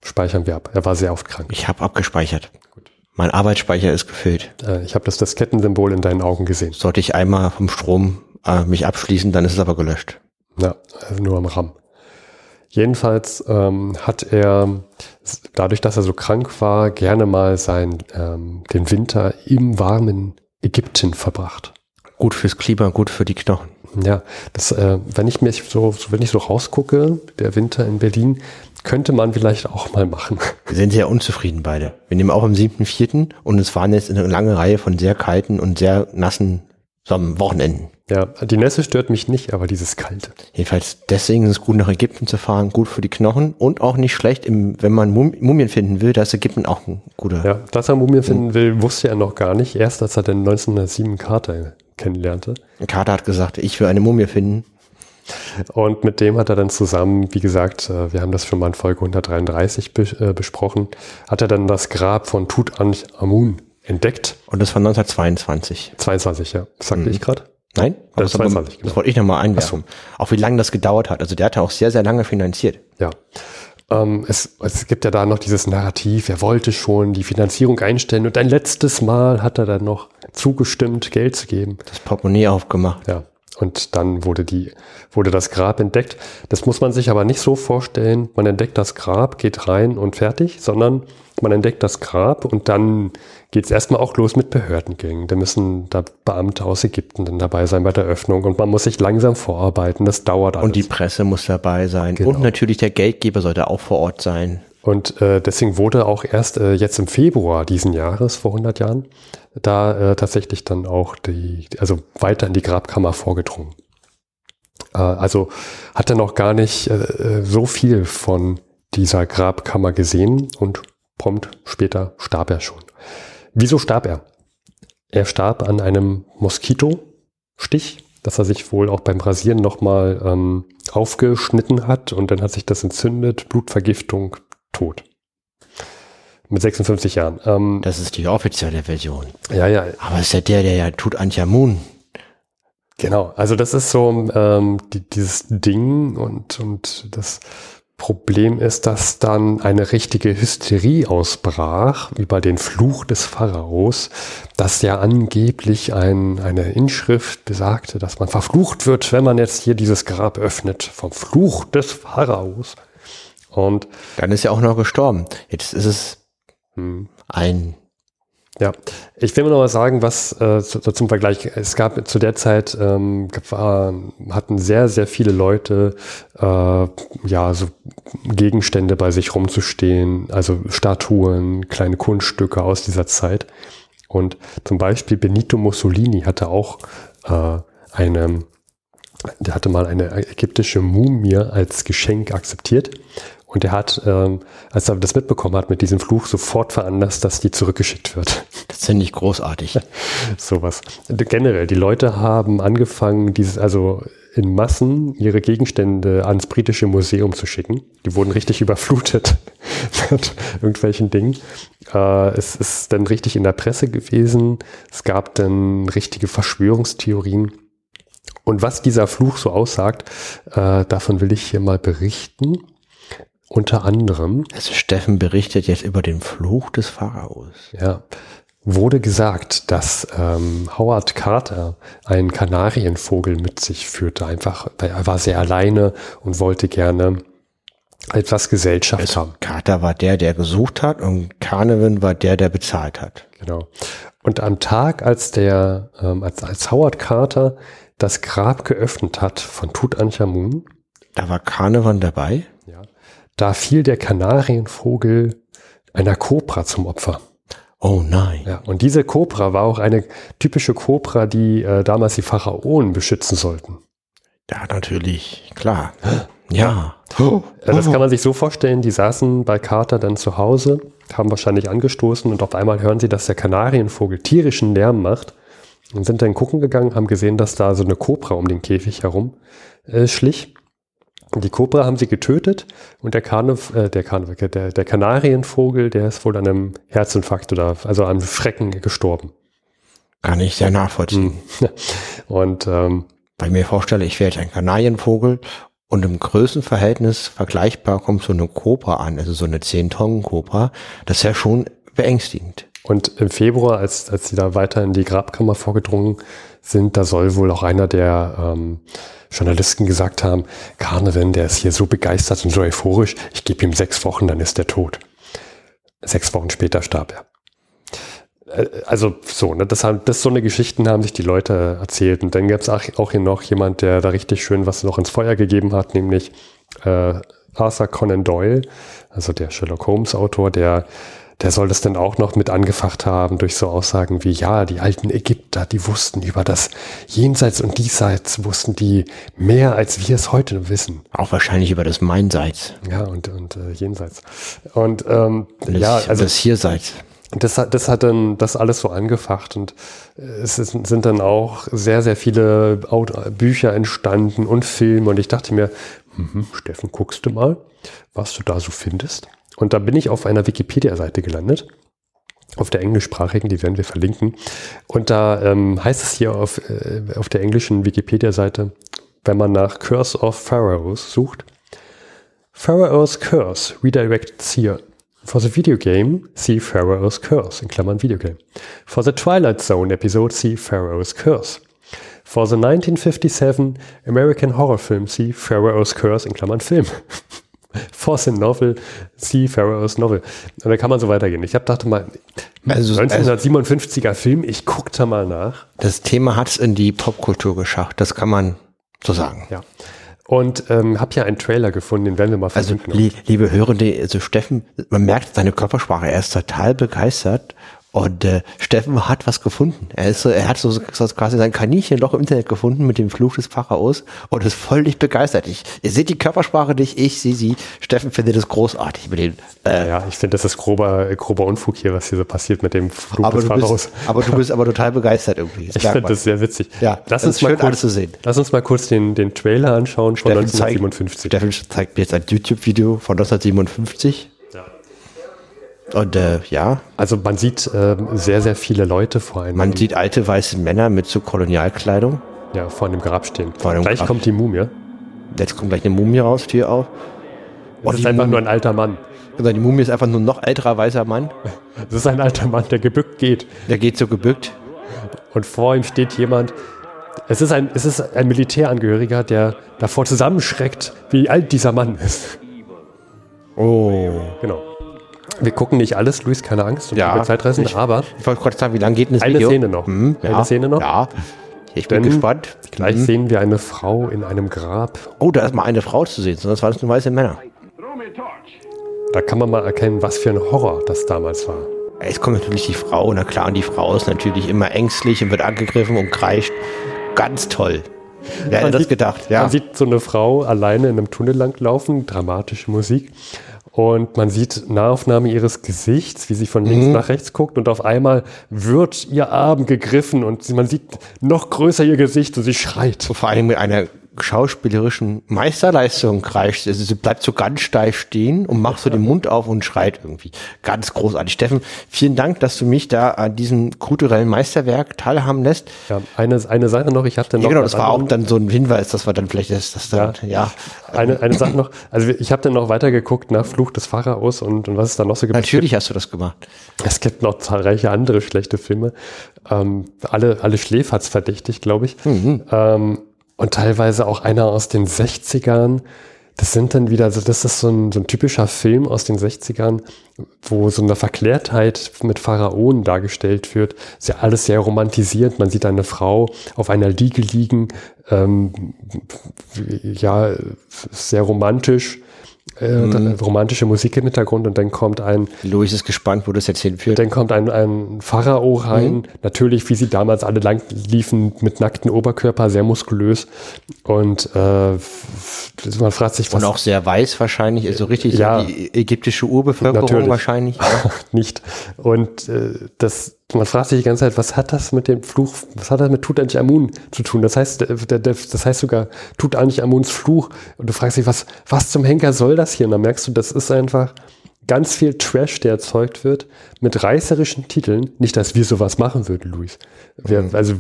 Speichern wir ab. Er war sehr oft krank. Ich habe abgespeichert. Gut. Mein Arbeitsspeicher ist gefüllt. Äh, ich habe das, Kettensymbol in deinen Augen gesehen. Sollte ich einmal vom Strom äh, mich abschließen, dann ist es aber gelöscht. Ja, also nur am RAM. Jedenfalls ähm, hat er, dadurch, dass er so krank war, gerne mal sein, ähm, den Winter im warmen Ägypten verbracht. Gut fürs Klima, gut für die Knochen. Ja, das, äh, wenn ich mich so, wenn ich so rausgucke, der Winter in Berlin, könnte man vielleicht auch mal machen. Wir sind sehr unzufrieden beide. Wir nehmen auch am 7.4. und es waren jetzt eine lange Reihe von sehr kalten und sehr nassen Wochenenden. Ja, die Nässe stört mich nicht, aber dieses Kalte. Jedenfalls deswegen ist es gut, nach Ägypten zu fahren, gut für die Knochen und auch nicht schlecht, im, wenn man Mumien finden will, da ist Ägypten auch ein guter. Ja, dass er Mumien finden will, wusste er noch gar nicht. Erst als er den 1907 Carter kennenlernte. Carter hat gesagt, ich will eine Mumie finden. Und mit dem hat er dann zusammen, wie gesagt, äh, wir haben das schon mal in Folge 133 äh, besprochen, hat er dann das Grab von Tutanchamun entdeckt. Und das war 1922. 22, ja. Das sagte mhm. ich gerade? Nein? Das, das, 22, genau. das wollte ich nochmal einwerfen. So. Auch wie lange das gedauert hat. Also der hat ja auch sehr, sehr lange finanziert. Ja. Ähm, es, es gibt ja da noch dieses Narrativ, er wollte schon die Finanzierung einstellen und ein letztes Mal hat er dann noch zugestimmt, Geld zu geben. Das Portemonnaie aufgemacht. Ja. Und dann wurde die, wurde das Grab entdeckt. Das muss man sich aber nicht so vorstellen. Man entdeckt das Grab, geht rein und fertig, sondern man entdeckt das Grab und dann geht es erstmal auch los mit Behördengängen. Da müssen da Beamte aus Ägypten dann dabei sein bei der Öffnung und man muss sich langsam vorarbeiten. Das dauert alles. Und die Presse muss dabei sein. Genau. Und natürlich der Geldgeber sollte auch vor Ort sein. Und äh, deswegen wurde auch erst äh, jetzt im Februar diesen Jahres, vor 100 Jahren, da äh, tatsächlich dann auch die, also weiter in die Grabkammer vorgedrungen. Äh, also hat er noch gar nicht äh, so viel von dieser Grabkammer gesehen und prompt später starb er schon. Wieso starb er? Er starb an einem Moskitostich, dass er sich wohl auch beim Rasieren nochmal ähm, aufgeschnitten hat und dann hat sich das entzündet, Blutvergiftung, tot. Mit 56 Jahren. Ähm, das ist die offizielle Version. Ja, ja. Aber ist ja der, der ja tut Anjamun. Genau, also das ist so ähm, die, dieses Ding und, und das Problem ist, dass dann eine richtige Hysterie ausbrach über den Fluch des Pharaos, dass ja angeblich ein, eine Inschrift besagte, dass man verflucht wird, wenn man jetzt hier dieses Grab öffnet, vom Fluch des Pharaos. Und dann ist er auch noch gestorben. Jetzt ist es. Ein ja, ich will nur noch mal sagen, was äh, zu, zum Vergleich, es gab zu der Zeit, ähm, war, hatten sehr, sehr viele Leute äh, ja so Gegenstände bei sich rumzustehen, also Statuen, kleine Kunststücke aus dieser Zeit. Und zum Beispiel Benito Mussolini hatte auch äh, eine, der hatte mal eine ägyptische Mumie als Geschenk akzeptiert. Und er hat, ähm, als er das mitbekommen hat mit diesem Fluch, sofort veranlasst, dass die zurückgeschickt wird. *laughs* Das finde ich großartig. *laughs* Sowas. Generell, die Leute haben angefangen, dieses, also in Massen ihre Gegenstände ans britische Museum zu schicken. Die wurden richtig *laughs* überflutet mit irgendwelchen Dingen. Äh, es ist dann richtig in der Presse gewesen. Es gab dann richtige Verschwörungstheorien. Und was dieser Fluch so aussagt, äh, davon will ich hier mal berichten. Unter anderem. Also Steffen berichtet jetzt über den Fluch des Pharaos. Ja. Wurde gesagt, dass ähm, Howard Carter einen Kanarienvogel mit sich führte. Einfach, weil er war sehr alleine und wollte gerne etwas Gesellschaft also haben. Carter war der, der gesucht hat und Carnarvon war der, der bezahlt hat. Genau. Und am Tag, als der, ähm, als, als Howard Carter das Grab geöffnet hat von Tutanchamun. Da war Carnarvon dabei? Ja. Da fiel der Kanarienvogel einer Kobra zum Opfer. Oh nein. Ja, und diese Kobra war auch eine typische Kobra, die äh, damals die Pharaonen beschützen sollten. Ja, natürlich, klar. Ja. Oh, das kann man sich so vorstellen, die saßen bei Carter dann zu Hause, haben wahrscheinlich angestoßen und auf einmal hören sie, dass der Kanarienvogel tierischen Lärm macht und sind dann gucken gegangen, haben gesehen, dass da so eine Kobra um den Käfig herum äh, schlich die Kobra haben sie getötet und der, Karnev, äh, der, Karnev, der, der Kanarienvogel, der ist wohl an einem Herzinfarkt oder also an einem Schrecken gestorben. Kann ich sehr nachvollziehen. Hm. *laughs* Und ähm, bei mir vorstelle, ich wäre jetzt ein Kanarienvogel und im Größenverhältnis vergleichbar kommt so eine Kobra an, also so eine 10-Tonnen-Kobra. Das ist ja schon beängstigend. Und im Februar, als, als sie da weiter in die Grabkammer vorgedrungen sind, da soll wohl auch einer der ähm, Journalisten gesagt haben, Carnevin, der ist hier so begeistert und so euphorisch, ich gebe ihm sechs Wochen, dann ist er tot. Sechs Wochen später starb er. Äh, also so, ne, das, haben, das so eine Geschichten haben sich die Leute erzählt. Und dann gab es auch, auch hier noch jemand, der da richtig schön was noch ins Feuer gegeben hat, nämlich äh, Arthur Conan Doyle, also der Sherlock Holmes Autor, der der soll das dann auch noch mit angefacht haben durch so Aussagen wie, ja, die alten Ägypter, die wussten über das Jenseits und Diesseits, wussten die mehr, als wir es heute wissen. Auch wahrscheinlich über das Meinseits. Ja, und, und äh, Jenseits. Und ähm, Das, ja, also das Hierseits. das hat, das hat dann das alles so angefacht und äh, es ist, sind dann auch sehr, sehr viele Bücher entstanden und Filme und ich dachte mir, mhm, Steffen, guckst du mal, was du da so findest? Und da bin ich auf einer Wikipedia-Seite gelandet, auf der englischsprachigen, die werden wir verlinken. Und da ähm, heißt es hier auf, äh, auf der englischen Wikipedia-Seite, wenn man nach Curse of Pharaohs sucht, Pharaoh's Curse redirects here. For the video game, see Pharaoh's Curse, in Klammern Videogame. For the Twilight Zone episode, see Pharaoh's Curse. For the 1957 American Horror Film, see Pharaoh's Curse, in Klammern Film. *laughs* For the Novel, see Pharaoh's Novel. Und da kann man so weitergehen. Ich habe dachte mal, Also- 1957er Film, ich guck da mal nach. Das Thema hat es in die Popkultur geschafft. Das kann man so sagen. Ja. Und ähm, habe ja einen Trailer gefunden, den werden wir mal Also, verlinken. li liebe Hörende, also Steffen, man merkt seine Körpersprache, er ist total begeistert und äh, Steffen hat was gefunden. Er ist so, er hat so, so quasi sein Kaninchenloch im Internet gefunden mit dem Fluch des Pharaos und ist völlig begeistert. Ich, ihr seht die Körpersprache nicht, ich sehe sie. Steffen findet es großartig mit den, äh, ja, ich finde, das ist grober, grober Unfug hier, was hier so passiert mit dem aber, des du Pharaos. bist, aber du bist *laughs* aber total begeistert irgendwie. Das Ich finde das sehr witzig. Ja, lass das uns ist mal schön, alles kurz, zu sehen. Lass uns mal kurz den, den Trailer anschauen von Steffen zeigt, 1957. Steffen zeigt mir jetzt ein YouTube-Video von 1957 Ja. Und äh, ja, Also man sieht ähm, sehr, sehr viele Leute vor einem, man sieht alte weiße Männer mit so Kolonialkleidung. ja, vor einem Grab stehen. Vor einem Gleich Grab. kommt die Mumie. Jetzt kommt gleich eine Mumie raus, Tür auf. Das die ist einfach Mumie- nur ein alter Mann. Also die Mumie ist einfach nur ein noch älterer weißer Mann. *laughs* Das ist ein alter Mann, der gebückt geht. Der geht so gebückt. Und vor ihm steht jemand. Es ist ein, es ist ein Militärangehöriger, der davor zusammenschreckt, wie alt dieser Mann ist. Oh. Genau. Wir gucken nicht alles, Luis, keine Angst, und Ja, über Zeitreisen, ich- aber Ich wollte gerade sagen, wie lange geht denn das Eine Video? Szene noch. Hm, ja, Eine Szene noch. Ja. Ich bin Denn gespannt. gleich Hm. sehen wir eine Frau in einem Grab. Oh, da ist mal eine Frau zu sehen, sonst waren es nur weiße Männer. Da kann man mal erkennen, was für ein Horror das damals war. Jetzt kommt natürlich die Frau, na klar, und die Frau ist natürlich immer ängstlich und wird angegriffen und kreischt. Ganz toll. Wer hätte das sieht- gedacht? Ja. Man sieht so eine Frau alleine in einem Tunnel langlaufen, dramatische Musik. Und man sieht Nahaufnahme ihres Gesichts, wie sie von Mhm. links nach rechts guckt und auf einmal wird ihr Arm gegriffen und man sieht noch größer ihr Gesicht und sie schreit. vor allem mit einer schauspielerischen Meisterleistung kreischt. Also sie bleibt so ganz steif stehen und macht so den Mund auf und schreit irgendwie. Ganz großartig. Steffen, vielen Dank, dass du mich da an diesem kulturellen Meisterwerk teilhaben lässt. Ja, eine, eine Sache noch, ich hatte noch. Ja, genau, das war auch dann so ein Hinweis, dass wir dann vielleicht das, das dann, ja. Eine, eine Sache noch, also ich habe dann noch weitergeguckt nach Fluch des Pharaos und, und was es da noch so gibt. Natürlich hast du das gemacht. Es gibt noch zahlreiche andere schlechte Filme. Ähm, alle, alle Schläferz verdächtig, glaube ich. Ähm, und teilweise auch einer aus den 60ern. Das sind dann wieder, also das ist so ein, so ein typischer Film aus den 60ern, wo so eine Verklärtheit mit Pharaonen dargestellt wird. Ist ja alles sehr romantisiert. Man sieht eine Frau auf einer Liege liegen, ähm, ja, sehr romantisch, äh, dann romantische Musik im Hintergrund und dann kommt ein Louis ist gespannt, wo das jetzt hinführt. dann kommt ein, ein Pharao rein, natürlich, wie sie damals alle lang liefen, mit nacktem Oberkörper, sehr muskulös. Und äh, man fragt sich, was Und auch sehr weiß wahrscheinlich, also richtig Ja. so die ägyptische Urbevölkerung Natürlich. wahrscheinlich. *laughs* nicht. Und äh, das, man fragt sich die ganze Zeit, was hat das mit dem Fluch, was hat das mit Tutanchamun zu tun? Das heißt, das heißt sogar Tutanchamuns Fluch. Und du fragst dich, was, was zum Henker soll das hier? Und dann merkst du, das ist einfach ganz viel Trash, der erzeugt wird, mit reißerischen Titeln. Nicht, dass wir sowas machen würden, Luis. Wir, Also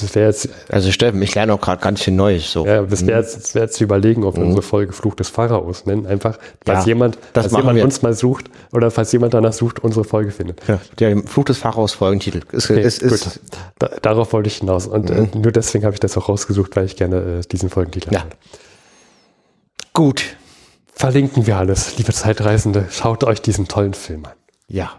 das wäre jetzt, Also Steffen, ich lerne auch gerade ganz viel Neues. So. ja, das wäre jetzt, das wäre jetzt zu überlegen, ob wir unsere Folge Fluch des Pharaos nennen. Einfach, falls Ja, jemand, das falls jemand wir. uns mal sucht oder falls jemand danach sucht, unsere Folge findet. Ja, der Fluch des Pharaos Folgentitel. Ist, Okay, ist, ist, gut. Da, darauf wollte ich hinaus. Und äh, nur deswegen habe ich das auch rausgesucht, weil ich gerne äh, diesen Folgentitel Ja. habe. gut. Verlinken wir alles, liebe Zeitreisende. Schaut euch diesen tollen Film an. Ja,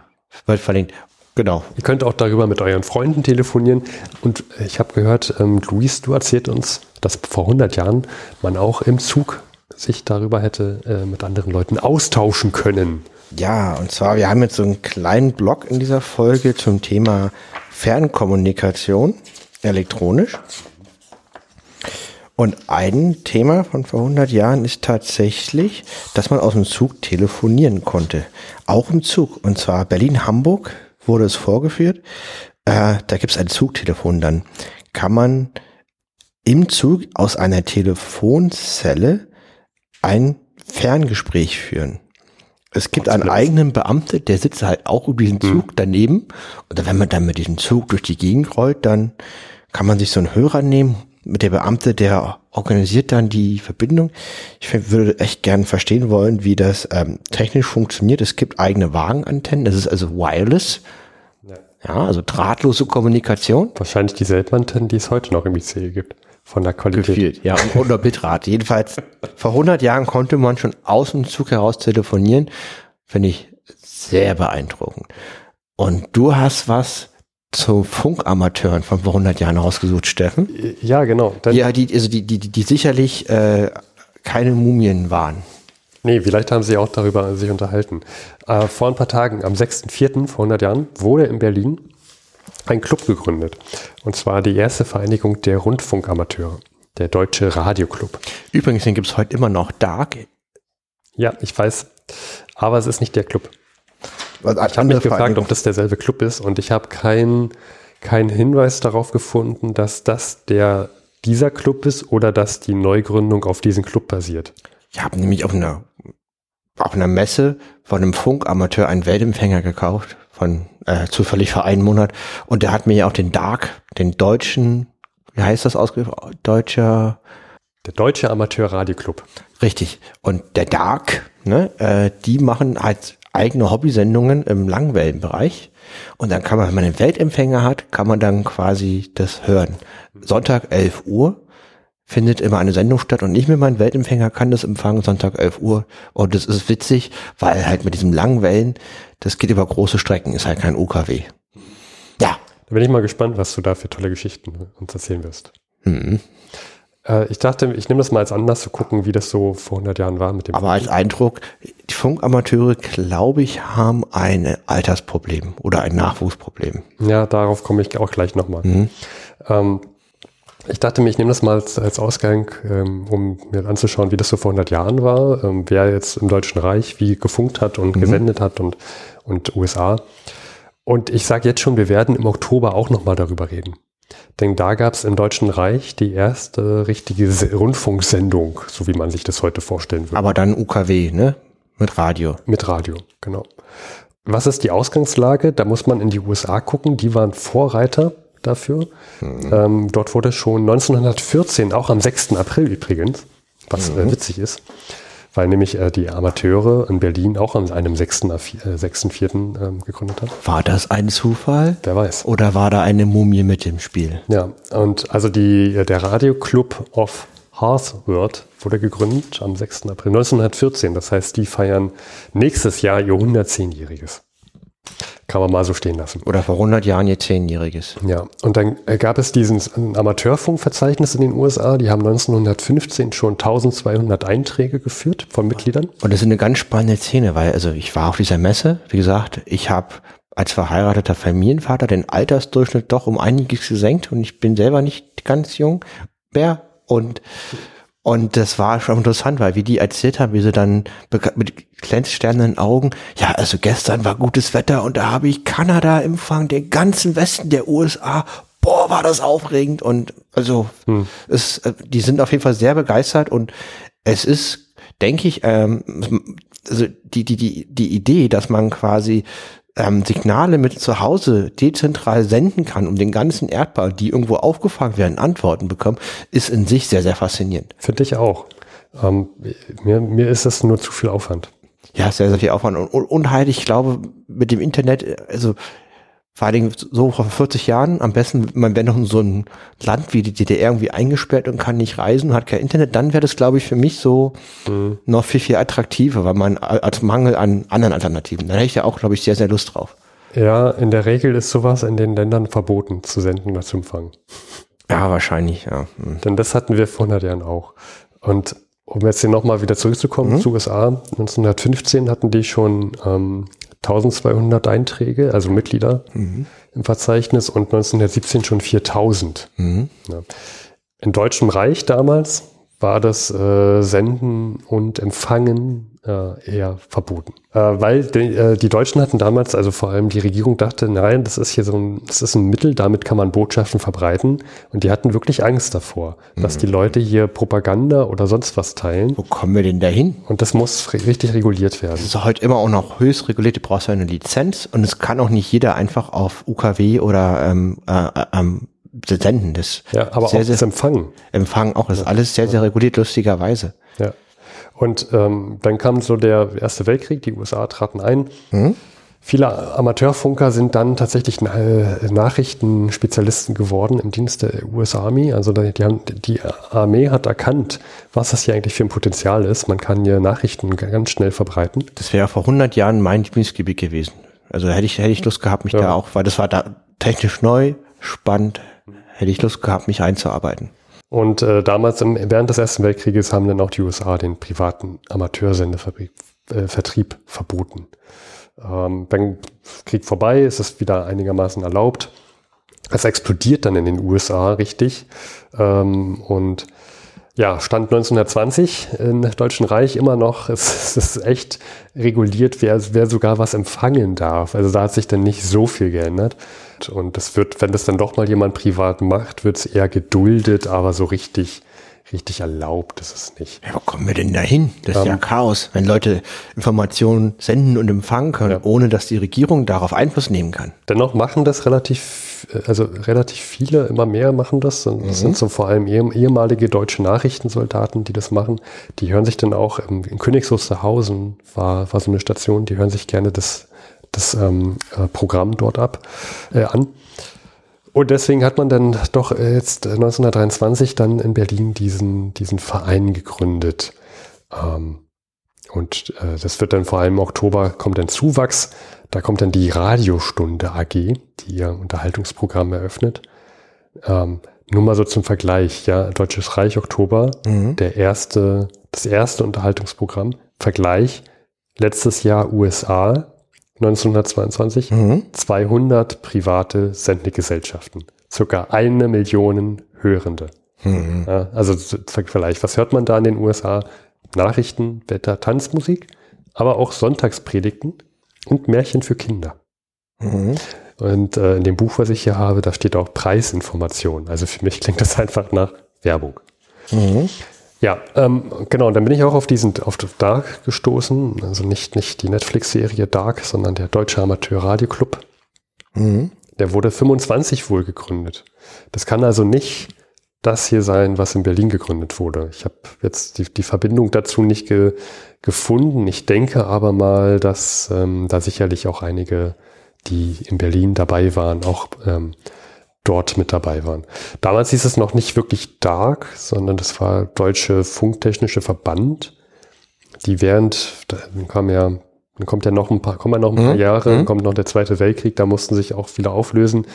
wird verlinkt. Genau. Ihr könnt auch darüber mit euren Freunden telefonieren. Und ich habe gehört, ähm, Luis, du erzählt uns, dass vor 100 Jahren man auch im Zug sich darüber hätte äh, mit anderen Leuten austauschen können. Ja, und zwar, wir haben jetzt so einen kleinen Blog in dieser Folge zum Thema Fernkommunikation, elektronisch. Und ein Thema von vor 100 Jahren ist tatsächlich, dass man aus dem Zug telefonieren konnte. Auch im Zug. Und zwar Berlin-Hamburg wurde es vorgeführt. Äh, da gibt es ein Zugtelefon. Dann kann man im Zug aus einer Telefonzelle ein Ferngespräch führen. Es gibt einen eigenen Beamte, der sitzt halt auch über diesen Zug daneben. Und wenn man dann mit diesem Zug durch die Gegend rollt, dann kann man sich so einen Hörer nehmen. Mit der Beamte, der organisiert dann die Verbindung. Ich würde echt gern verstehen wollen, wie das ähm, technisch funktioniert. Es gibt eigene Wagenantennen. Das ist also wireless. Ja, also drahtlose Kommunikation. Wahrscheinlich dieselben Antennen, die es heute noch im ICE gibt. Von der Qualität. Gefühlt, ja, und unter Bitrate. *laughs* Jedenfalls, vor 100 Jahren konnte man schon aus dem Zug heraus telefonieren. Finde ich sehr beeindruckend. Und du hast was zu Funkamateuren von vor 100 Jahren rausgesucht, Steffen. Ja, genau. Dann, Ja, die, also die, die, die, sicherlich äh, keine Mumien waren. Nee, vielleicht haben sie auch darüber sich unterhalten. Äh, vor ein paar Tagen, am 6.4. vor 100 Jahren, wurde in Berlin ein Club gegründet. Und zwar die erste Vereinigung der Rundfunkamateure, der Deutsche Radioclub. Übrigens, den gibt's heute immer noch Dark. Ja, ich weiß, aber es ist nicht der Club. Also Ich habe mich gefragt, ob das derselbe Club ist und ich habe keinen keinen Hinweis darauf gefunden, dass das der dieser Club ist oder dass die Neugründung auf diesen Club basiert. Ich habe nämlich auf einer, auf einer Messe von einem Funkamateur einen Weltempfänger gekauft, von äh, zufällig vor einem Monat. Und der hat mir ja auch den Dark, den deutschen, wie heißt das ausgesprochen? Deutscher, Der Deutsche Amateur Radioclub. richtig. Und der Dark, ne, äh, die machen halt eigene Hobbysendungen im Langwellenbereich. Und dann kann man, wenn man einen Weltempfänger hat, kann man dann quasi das hören. Sonntag 11 Uhr findet immer eine Sendung statt und ich mit meinem Weltempfänger kann das empfangen, Sonntag 11 Uhr. Und das ist witzig, weil halt mit diesem langen Wellen, das geht über große Strecken, ist halt kein UKW. Ja. Da bin ich mal gespannt, was du da für tolle Geschichten uns erzählen wirst. Mhm. Äh, ich dachte, ich nehme das mal als Anlass zu gucken, wie das so vor 100 Jahren war mit dem. Aber als Eindruck, die Funkamateure, glaube ich, haben ein Altersproblem oder ein Nachwuchsproblem. Ja, darauf komme ich auch gleich nochmal. Ähm, ich dachte mir, ich nehme das mal als, als Ausgang, ähm, um mir anzuschauen, wie das so vor 100 Jahren war, ähm, wer jetzt im Deutschen Reich wie gefunkt hat und gesendet hat und, und USA. Und ich sage jetzt schon, wir werden im Oktober auch nochmal darüber reden. Denn da gab es im Deutschen Reich die erste richtige Se- Rundfunksendung, so wie man sich das heute vorstellen würde. Aber dann UKW, ne? Mit Radio. Mit Radio, genau. Was ist die Ausgangslage? Da muss man in die USA gucken. Die waren Vorreiter dafür. Ähm, dort wurde schon 1914, auch am 6. April übrigens, was äh, witzig ist, weil nämlich äh, die Amateure in Berlin auch an einem 6. Af- äh, 6.4. Ähm, gegründet haben. War das ein Zufall? Wer weiß. Oder war da eine Mumie mit dem Spiel? Ja, und also die, der Radioclub of Hearthworth wurde gegründet am 6. April 1914. Das heißt, die feiern nächstes Jahr ihr 110-jähriges. Kann man mal so stehen lassen. Oder vor 100 Jahren ihr Zehnjähriges? Ja, und dann äh, gab es diesen äh, Amateurfunkverzeichnis in den USA. Die haben 1915 schon 1200 Einträge geführt von Mitgliedern. Und das ist eine ganz spannende Szene, weil also ich war auf dieser Messe, wie gesagt, ich habe als verheirateter Familienvater den Altersdurchschnitt doch um einiges gesenkt und ich bin selber nicht ganz jung mehr und und das war schon interessant, weil wie die erzählt haben, wie sie dann mit glänzsternen Augen, ja, also gestern war gutes Wetter und da habe ich Kanada empfangen, den ganzen Westen der USA. Boah, war das aufregend und also es, äh, die sind auf jeden Fall sehr begeistert und es ist, denke ich, ähm, also die, die, die, die Idee, dass man quasi ähm, Signale mit zu Hause dezentral senden kann, um den ganzen Erdball, die irgendwo aufgefangen werden, Antworten bekommen, ist in sich sehr, sehr faszinierend. Finde ich auch. Ähm, mir, mir ist das nur zu viel Aufwand. Ja, sehr, sehr viel Aufwand. Und, und, und halt, ich glaube, mit dem Internet, also vor allen Dingen so vor 40 Jahren, am besten, man wäre noch in so ein Land wie die DDR irgendwie eingesperrt und kann nicht reisen, hat kein Internet, dann wäre das, glaube ich, für mich so mhm. noch viel, viel attraktiver, weil man als Mangel an anderen Alternativen, dann hätte ich ja auch, glaube ich, sehr, sehr Lust drauf. Ja, in der Regel ist sowas in den Ländern verboten, zu senden oder zu empfangen. Ja, wahrscheinlich, ja. Mhm. Denn das hatten wir vor 100 Jahren auch. Und um jetzt hier nochmal wieder zurückzukommen mhm. zu USA, 1915 hatten die schon ähm, 1200 Einträge, also Mitglieder mhm. im Verzeichnis und 1917 schon 4000. Mhm. Ja. Im Deutschen Reich damals war das äh, Senden und Empfangen äh, eher verboten. Äh, weil die, äh, die Deutschen hatten damals, also vor allem die Regierung dachte, nein, das ist hier so ein, das ist ein Mittel, damit kann man Botschaften verbreiten. Und die hatten wirklich Angst davor, dass mhm. die Leute hier Propaganda oder sonst was teilen. Wo kommen wir denn dahin? Und das muss richtig reguliert werden. Das ist heute immer auch noch höchst reguliert, du brauchst ja eine Lizenz und es kann auch nicht jeder einfach auf UKW oder ähm, äh, ähm, senden. Das ja, aber sehr, auch das Empfangen. Empfangen auch. Das ist alles sehr, sehr reguliert, lustigerweise. Ja. Und ähm, dann kam so der Erste Weltkrieg, die USA traten ein. Mhm. Viele Amateurfunker sind dann tatsächlich Nachrichtenspezialisten geworden im Dienst der US Army. Also die, haben, die Armee hat erkannt, was das hier eigentlich für ein Potenzial ist. Man kann hier Nachrichten ganz schnell verbreiten. Das wäre vor 100 Jahren mein Lieblingsgebiet gewesen. Also hätte ich, hätte ich Lust gehabt, mich ja. da auch, weil das war da technisch neu, spannend, hätte ich Lust gehabt, mich einzuarbeiten. Und äh, damals im, während des Ersten Weltkrieges haben dann auch die USA den privaten Amateursendevertrieb äh, verboten. Ähm, wenn Krieg vorbei ist es wieder einigermaßen erlaubt. Es explodiert dann in den USA richtig. Ähm, und ja, Stand 1920 im Deutschen Reich immer noch, *laughs* es, es ist echt reguliert, wer, wer sogar was empfangen darf. Also da hat sich dann nicht so viel geändert. Und das wird, wenn das dann doch mal jemand privat macht, wird es eher geduldet, aber so richtig, richtig erlaubt ist es nicht. Ja, wo kommen wir denn da hin? Das ist um, ja ähm, Chaos, wenn Leute Informationen senden und empfangen können, ja. ohne dass die Regierung darauf Einfluss nehmen kann. Dennoch machen das relativ, also relativ viele, immer mehr machen das. das mhm. sind so vor allem ehemalige deutsche Nachrichtensoldaten, die das machen. Die hören sich dann auch in Königs Wusterhausen war, war so eine Station, die hören sich gerne das das ähm, äh, Programm dort ab, äh, an. Und deswegen hat man dann doch jetzt 1923 dann in Berlin diesen, diesen Verein gegründet. Ähm, und äh, das wird dann vor allem im Oktober kommt dann Zuwachs. Da kommt dann die Radiostunde AG, die ihr Unterhaltungsprogramm eröffnet. Ähm, nur mal so zum Vergleich, ja, Deutsches Reich Oktober, mhm. der erste, das erste Unterhaltungsprogramm. Vergleich, letztes Jahr USA, 1922 mhm. 200 private Sendegesellschaften, circa eine Million Hörende. Mhm. Ja, also vielleicht, was hört man da in den USA? Nachrichten, Wetter, Tanzmusik, aber auch Sonntagspredigten und Märchen für Kinder. Mhm. Und äh, in dem Buch, was ich hier habe, da steht auch Preisinformation. Also für mich klingt das *laughs* einfach nach Werbung. Mhm. Ja, ähm, genau. Und dann bin ich auch auf diesen, auf Dark gestoßen. Also nicht, nicht die Netflix-Serie Dark, sondern der Deutsche Amateur Radio Club. Mhm. Der wurde 25 wohl gegründet. Das kann also nicht das hier sein, was in Berlin gegründet wurde. Ich habe jetzt die, die Verbindung dazu nicht ge, gefunden. Ich denke aber mal, dass ähm, da sicherlich auch einige, die in Berlin dabei waren, auch ähm, dort mit dabei waren. Damals hieß es noch nicht wirklich Dark, sondern das war Deutsche Funktechnische Verband, die während, dann kam ja, dann kommt ja noch ein paar, kommen ja noch ein paar mhm. Jahre, mhm. kommt noch der Zweite Weltkrieg, da mussten sich auch viele auflösen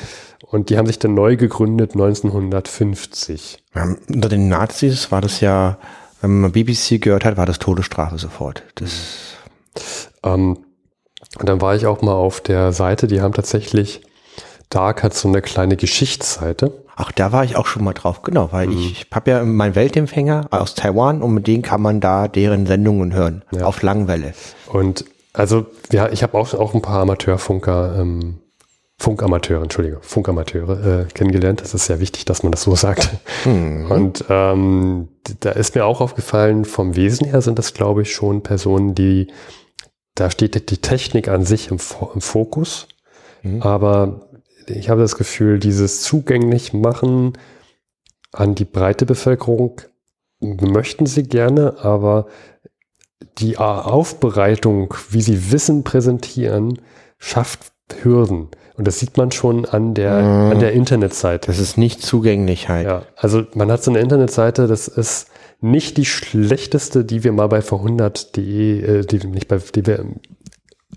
und die haben sich dann neu gegründet 1950. Ja, unter den Nazis war das ja, wenn man BBC gehört hat, war das Todesstrafe sofort. Das ähm, und dann war ich auch mal auf der Seite, die haben tatsächlich Dark hat so eine kleine Geschichtsseite. Ach, da war ich auch schon mal drauf, genau, weil mhm. ich habe ja meinen Weltempfänger aus Taiwan und mit denen kann man da deren Sendungen hören, ja. auf Langwelle. Und also, ja, ich habe auch, auch ein paar Amateurfunker, ähm, Funkamateure, Entschuldige, Funkamateure äh, kennengelernt. Das ist sehr wichtig, dass man das so sagt. Mhm. Und ähm, da ist mir auch aufgefallen, vom Wesen her sind das, glaube ich, schon Personen, die da steht die Technik an sich im, im Fokus, mhm. aber ich habe das Gefühl, dieses zugänglich machen an die breite Bevölkerung möchten sie gerne, aber die Aufbereitung, wie sie Wissen präsentieren, schafft Hürden. Und das sieht man schon an der, mhm. an der Internetseite. Das ist nicht zugänglich halt. Ja, also man hat so eine Internetseite, das ist nicht die schlechteste, die wir mal bei v100.de, äh, die, nicht bei, die wir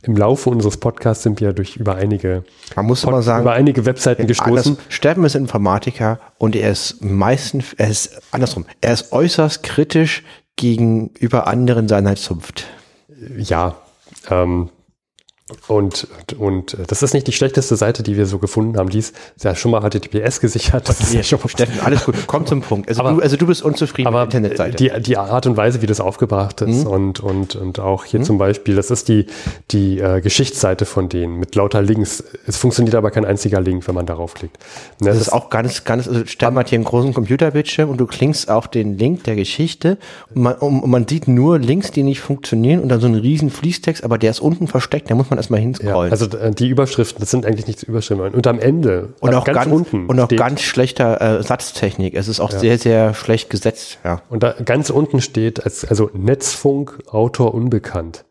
im Laufe unseres Podcasts sind wir durch über einige, Man muss Pod, sagen, über einige Webseiten gestoßen. Steffen ist Informatiker und er ist meistens, er ist andersrum, er ist äußerst kritisch gegenüber anderen seiner Zunft. Ja, ähm, und, und das ist nicht die schlechteste Seite, die wir so gefunden haben. Die ist ja schon mal HTTPS gesichert. Das ist ja schon Steffen, alles gut. Komm zum Punkt. Also, aber, du, also du bist unzufrieden aber mit der Internetseite. Die, die Art und Weise, wie das aufgebracht ist mhm. und, und, und auch hier mhm. zum Beispiel, das ist die, die äh, Geschichtsseite von denen mit lauter Links. Es funktioniert aber kein einziger Link, wenn man darauf klickt. Das, das, ist auch ganz, ganz, also Steffen hat hier einen großen Computerbildschirm und du klickst auf den Link der Geschichte und man, und man sieht nur Links, die nicht funktionieren und dann so einen riesen Fließtext, aber der ist unten versteckt, da muss man erstmal hinscrollen. Ja, also äh, die Überschriften, das sind eigentlich nicht Überschriften. Und am Ende und auch ganz, ganz unten und auch ganz schlechter äh, Satztechnik. Es ist auch ja. sehr sehr schlecht gesetzt. Ja. Und da ganz unten steht als also Netzfunk Autor unbekannt.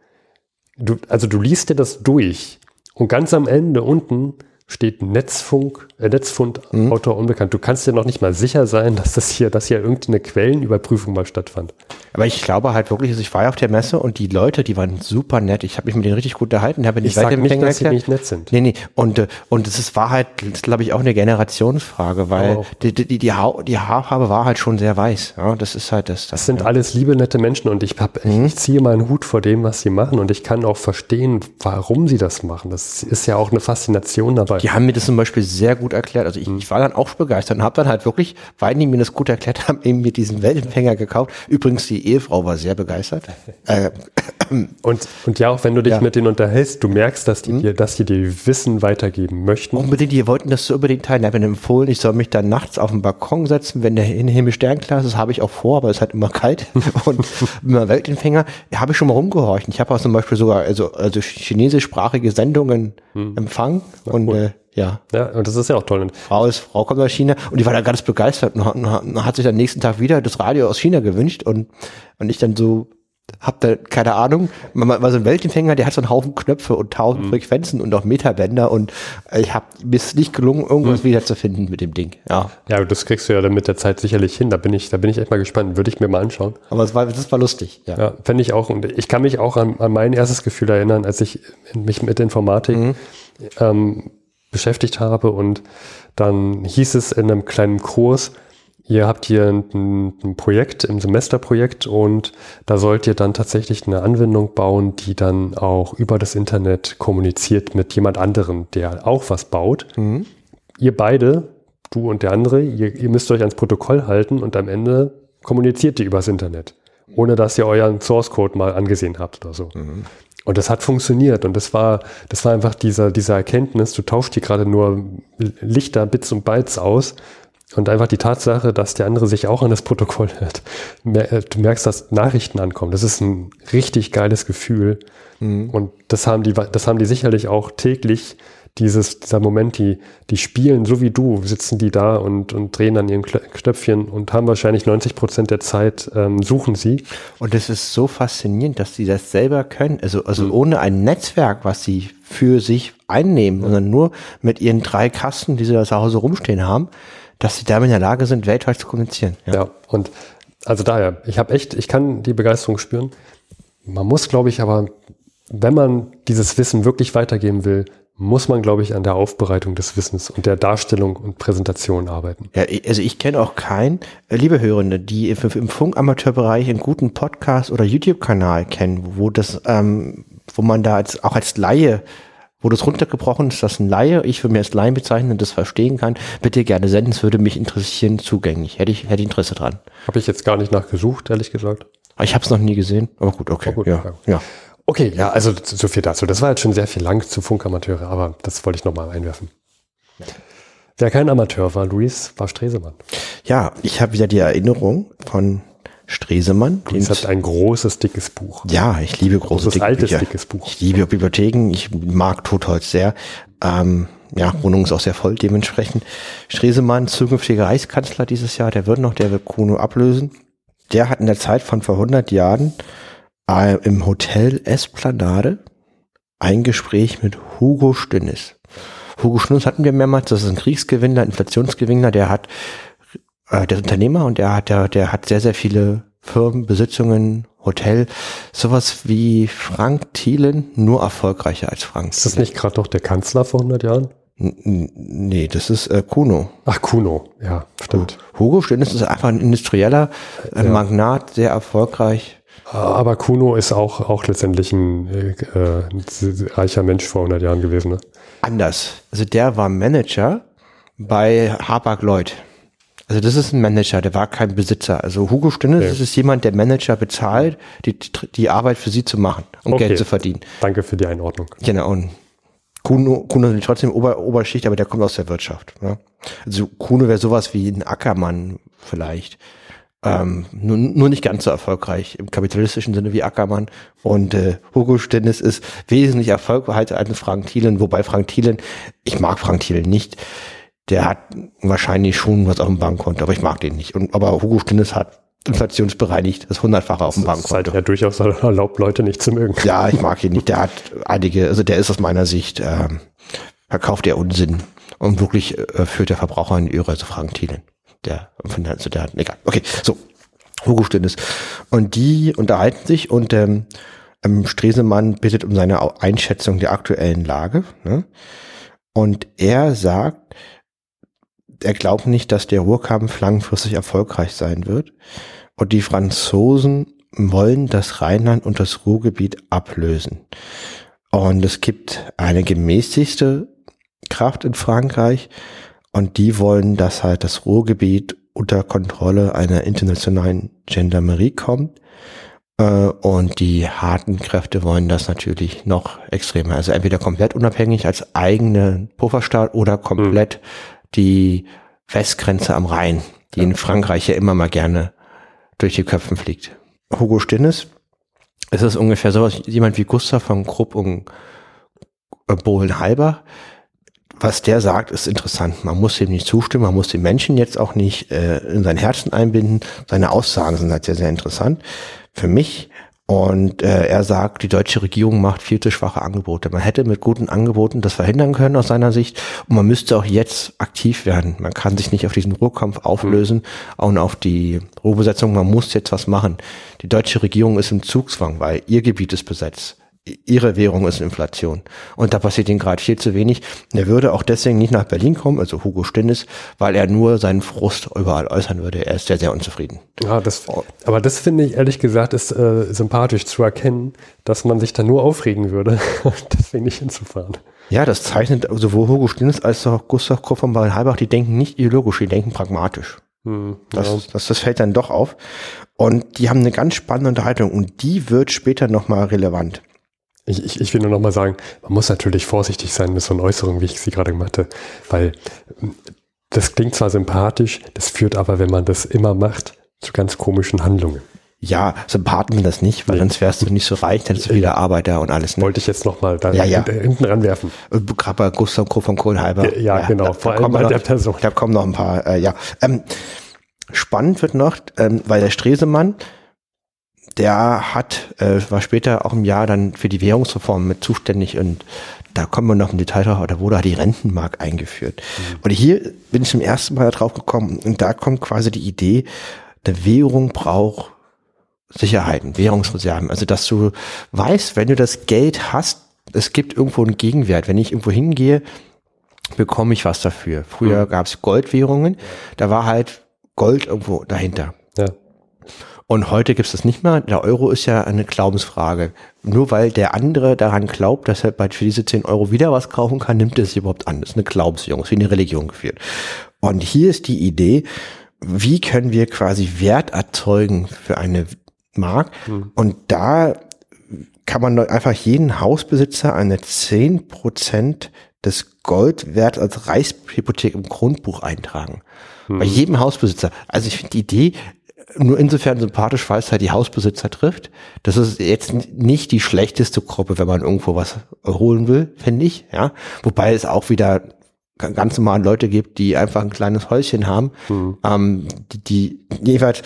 Du, also du liest dir das durch und ganz am Ende unten steht Netzfunk, äh, Netzfund, mhm. Autor unbekannt. Du kannst dir noch nicht mal sicher sein, *laughs* dass das hier, dass hier irgendeine Quellenüberprüfung mal stattfand. Aber ich glaube halt wirklich, also ich war ja auf der Messe und die Leute, die waren super nett. Ich habe mich mit denen richtig gut unterhalten, habe nicht sag nicht, dass sie nicht nett sind. Nee, nee. Und, äh, und es ist, war halt, glaube ich, auch eine Generationsfrage, weil oh. die, die, die, ha die Haarfarbe war halt schon sehr weiß. Ja, das ist halt das. Das, das sind ja. alles liebe, nette Menschen und ich, hab, mhm. ich ziehe meinen Hut vor dem, was sie machen und ich kann auch verstehen, warum sie das machen. Das ist ja auch eine Faszination dabei. Die haben mir das zum Beispiel sehr gut erklärt. Also ich, mhm. ich war dann auch begeistert und habe dann halt wirklich, weil die mir das gut erklärt haben, eben mir diesen Weltempfänger gekauft. Übrigens, die Ehefrau war sehr begeistert. Äh, *laughs* und, und ja, auch wenn du dich ja. mit denen unterhältst, du merkst, dass die, mhm. dir, dass die dir Wissen weitergeben möchten. Unbedingt, die wollten das so unbedingt teilen. Ich habe empfohlen, ich soll mich dann nachts auf den Balkon setzen, wenn der Himmel sternklar ist. Das habe ich auch vor, aber es ist halt immer kalt. *laughs* und mit meinem Weltempfänger habe ich schon mal rumgehorcht. Ich habe auch zum Beispiel sogar also, also chinesischsprachige Sendungen mhm. empfangen. und cool. äh, ja. Ja, und das ist ja auch toll. Frau ist, Frau kommt aus China und die war da ganz begeistert und hat, und hat sich am nächsten Tag wieder das Radio aus China gewünscht und, und ich dann so, hab da keine Ahnung, man war so ein Weltempfänger, der hat so einen Haufen Knöpfe und tausend mhm. Frequenzen und auch Meterbänder und ich habe mir ist nicht gelungen, irgendwas mhm. wiederzufinden mit dem Ding. Ja. Ja, das kriegst du ja dann mit der Zeit sicherlich hin. Da bin ich, da bin ich echt mal gespannt. Würde ich mir mal anschauen. Aber es war, das war lustig. Ja, ja fände ich auch. Und ich kann mich auch an, an mein erstes Gefühl erinnern, als ich mich mit Informatik mhm. ähm, beschäftigt habe und dann hieß es in einem kleinen Kurs, ihr habt hier ein, ein, Projekt, im Semesterprojekt und da sollt ihr dann tatsächlich eine Anwendung bauen, die dann auch über das Internet kommuniziert mit jemand anderem, der auch was baut. Mhm. Ihr beide, du und der andere, ihr, ihr müsst euch ans Protokoll halten und am Ende kommuniziert ihr übers Internet, ohne dass ihr euren Source Code mal angesehen habt oder so. Mhm. Und das hat funktioniert. Und das war, das war einfach dieser, dieser Erkenntnis, du tauschst hier gerade nur Lichter, Bits und Bytes aus. Und einfach die Tatsache, dass der andere sich auch an das Protokoll hält. Äh, du merkst, dass Nachrichten ankommen. Das ist ein richtig geiles Gefühl. Mhm. Und das haben die, das haben die sicherlich auch täglich dieses, dieser Moment, die, die spielen so wie du, sitzen die da und, und drehen an ihren Knöpfchen und haben wahrscheinlich 90 Prozent der Zeit, ähm, suchen sie. Und es ist so faszinierend, dass sie das selber können. Also, also mhm. ohne ein Netzwerk, was sie für sich einnehmen, mhm. sondern nur mit ihren drei Kasten, die sie da zu Hause rumstehen haben, dass sie damit in der Lage sind, weltweit zu kommunizieren. Ja, ja und also daher, ich habe echt, ich kann die Begeisterung spüren. Man muss, glaube ich, aber, wenn man dieses Wissen wirklich weitergeben will, muss man, glaube ich, an der Aufbereitung des Wissens und der Darstellung und Präsentation arbeiten. Ja, also ich kenne auch keinen, äh, liebe Hörende, die im Funkamateurbereich einen guten Podcast oder YouTube-Kanal kennen, wo das, ähm, wo man da als, auch als Laie wo das runtergebrochen ist, dass ein Laie, ich für mir als Laien bezeichnen, das verstehen kann, bitte gerne senden, es würde mich interessieren, zugänglich. Hätte ich, hätte Interesse dran. Habe ich jetzt gar nicht nachgesucht, ehrlich gesagt. Ich habe es noch nie gesehen, aber gut, okay. Oh gut, ja, ja. Okay, ja, also so viel dazu. Das war jetzt schon sehr viel lang zu Funkamateure, aber das wollte ich nochmal einwerfen. Wer kein Amateur war, Luis, war Stresemann. Ja, ich habe wieder die Erinnerung von Stresemann. Das hat ein großes, dickes Buch. Ja, ich liebe große, großes, dicke altes, Bücher. dickes Buch. Ich liebe Bibliotheken, ich mag Totholz sehr. Ähm, ja, Wohnung ist auch sehr voll dementsprechend. Stresemann, zukünftiger Reichskanzler dieses Jahr, der wird noch, der wird Kuno ablösen. Der hat in der Zeit von vor 100 Jahren im Hotel Esplanade ein Gespräch mit Hugo Stinnes. Hugo Stinnes hatten wir mehrmals, das ist ein Kriegsgewinner, Inflationsgewinner, der hat, äh, der ist Unternehmer und der hat, der, der hat sehr, sehr viele Firmen, Besitzungen, Hotel, sowas wie Frank Thielen, nur erfolgreicher als Frank. Ist das nicht gerade noch der Kanzler vor 100 Jahren? Nee, das ist äh, Kuno. Ach, Kuno. Ja, stimmt. Hugo Stinnes ist einfach ein industrieller äh, Magnat, sehr erfolgreich. Aber Kuno ist auch, auch letztendlich ein, äh, äh, ein reicher Mensch vor 100 Jahren gewesen. Ne? Anders. Also der war Manager bei Hapag Lloyd. Also das ist ein Manager, der war kein Besitzer. Also Hugo Stinnes das ist jemand, der Manager bezahlt, die, die Arbeit für sie zu machen und Okay. Geld zu verdienen. Danke für die Einordnung. Genau. Und Kuno, Kuno ist trotzdem Ober, Oberschicht, aber der kommt aus der Wirtschaft. Ja? Also Kuno wäre sowas wie ein Ackermann vielleicht. Ähm, nur, nur nicht ganz so erfolgreich im kapitalistischen Sinne wie Ackermann. Und äh, Hugo Stinnes ist wesentlich erfolgreicher als Frank Thielen, wobei Frank Thielen, ich mag Frank Thielen nicht. Der hat wahrscheinlich schon was auf dem Bankkonto, aber ich mag den nicht. Und, aber Hugo Stinnes hat inflationsbereinigt das hundertfache auf dem Das ist halt Bankkonto. ja durchaus erlaubt, Leute nicht zu mögen. Ja, ich mag ihn nicht. Der hat einige, also der ist aus meiner Sicht, ähm, verkauft der Unsinn und wirklich äh, führt der Verbraucher in die Irre, also Frank Thielen. Der, von der, hat, egal. Okay, so. Hugo Stinnes. Und die unterhalten sich und ähm, ähm, Stresemann bittet um seine Einschätzung der aktuellen Lage. Ne? Und er sagt, er glaubt nicht, dass der Ruhrkampf langfristig erfolgreich sein wird. Und die Franzosen wollen das Rheinland und das Ruhrgebiet ablösen. Und es gibt eine gemäßigte Kraft in Frankreich und die wollen, dass halt das Ruhrgebiet unter Kontrolle einer internationalen Gendarmerie kommt. Äh, Und die harten Kräfte wollen das natürlich noch extremer. Also entweder komplett unabhängig als eigene Pufferstaat oder komplett die Westgrenze am Rhein, die in Frankreich ja immer mal gerne durch die Köpfen fliegt. Hugo Stinnes, es ist ungefähr sowas, jemand wie Gustav von Krupp und äh, Bohlen-Halber. Was der sagt, ist interessant. Man muss ihm nicht zustimmen, man muss den Menschen jetzt auch nicht äh, in sein Herzen einbinden. Seine Aussagen sind halt sehr, sehr interessant für mich. Und äh, er sagt, die deutsche Regierung macht viel zu schwache Angebote. Man hätte mit guten Angeboten das verhindern können aus seiner Sicht. Und man müsste auch jetzt aktiv werden. Man kann sich nicht auf diesen Ruhrkampf auflösen und auf die Ruhrbesetzung. Man muss jetzt was machen. Die deutsche Regierung ist im Zugzwang, weil ihr Gebiet ist besetzt. Ihre Währung ist Inflation. Und da passiert ihnen gerade viel zu wenig. Er würde auch deswegen nicht nach Berlin kommen, also Hugo Stinnes, weil er nur seinen Frust überall äußern würde. Er ist sehr, sehr unzufrieden. Ja, das, aber das finde ich ehrlich gesagt ist äh, sympathisch zu erkennen, dass man sich da nur aufregen würde, *laughs* deswegen nicht hinzufahren. Ja, das zeichnet sowohl Hugo Stinnes als auch Gustav Krupp von Halbach, die denken nicht ideologisch, die denken pragmatisch. Hm, Das, ja. das, das fällt dann doch auf. Und die haben eine ganz spannende Unterhaltung und die wird später nochmal relevant. Ich, ich, ich will nur noch mal sagen, man muss natürlich vorsichtig sein mit so einer Äußerung, wie ich sie gerade gemacht habe, weil ähm, das klingt zwar sympathisch, das führt aber, wenn man das immer macht, zu ganz komischen Handlungen. Ja, Sympathen sind das nicht, weil Nee. sonst wärst du nicht so reich, dann hättest du wieder Arbeiter und alles. Ne? Wollte ich jetzt noch mal da Ja, ja. hinten ranwerfen. Gerade bei Gustav Krupp von Kohlhalber. Ja, ja, genau. Vor allem kommen bei noch, der Person. Da kommen noch ein paar, äh, ja. Ähm, spannend wird noch, ähm, weil der Stresemann, der hat, äh, war später auch im Jahr dann für die Währungsreform mit zuständig und da kommen wir noch im Detail drauf, da wurde halt die Rentenmark eingeführt. Und hier bin ich zum ersten Mal drauf gekommen und da kommt quasi die Idee, eine Währung braucht Sicherheiten, Währungsreserven. Also, dass du weißt, wenn du das Geld hast, es gibt irgendwo einen Gegenwert. Wenn ich irgendwo hingehe, bekomme ich was dafür. Früher gab es Goldwährungen, da war halt Gold irgendwo dahinter. Ja. Und heute gibt es das nicht mehr. Der Euro ist ja eine Glaubensfrage. Nur weil der andere daran glaubt, dass er bald für diese 10 Euro wieder was kaufen kann, nimmt er es überhaupt an. Das ist eine Glaubenswährung, ist wie eine Religion geführt. Und hier ist die Idee, wie können wir quasi Wert erzeugen für eine Mark? Und da kann man einfach jeden Hausbesitzer eine 10% des Goldwerts als Reichshypothek im Grundbuch eintragen. Bei jedem Hausbesitzer. Also ich finde die Idee nur insofern sympathisch, weil es halt die Hausbesitzer trifft. Das ist jetzt nicht die schlechteste Gruppe, wenn man irgendwo was holen will, finde ich, ja. Wobei es auch wieder ganz normale Leute gibt, die einfach ein kleines Häuschen haben, mhm. ähm, die, die jeweils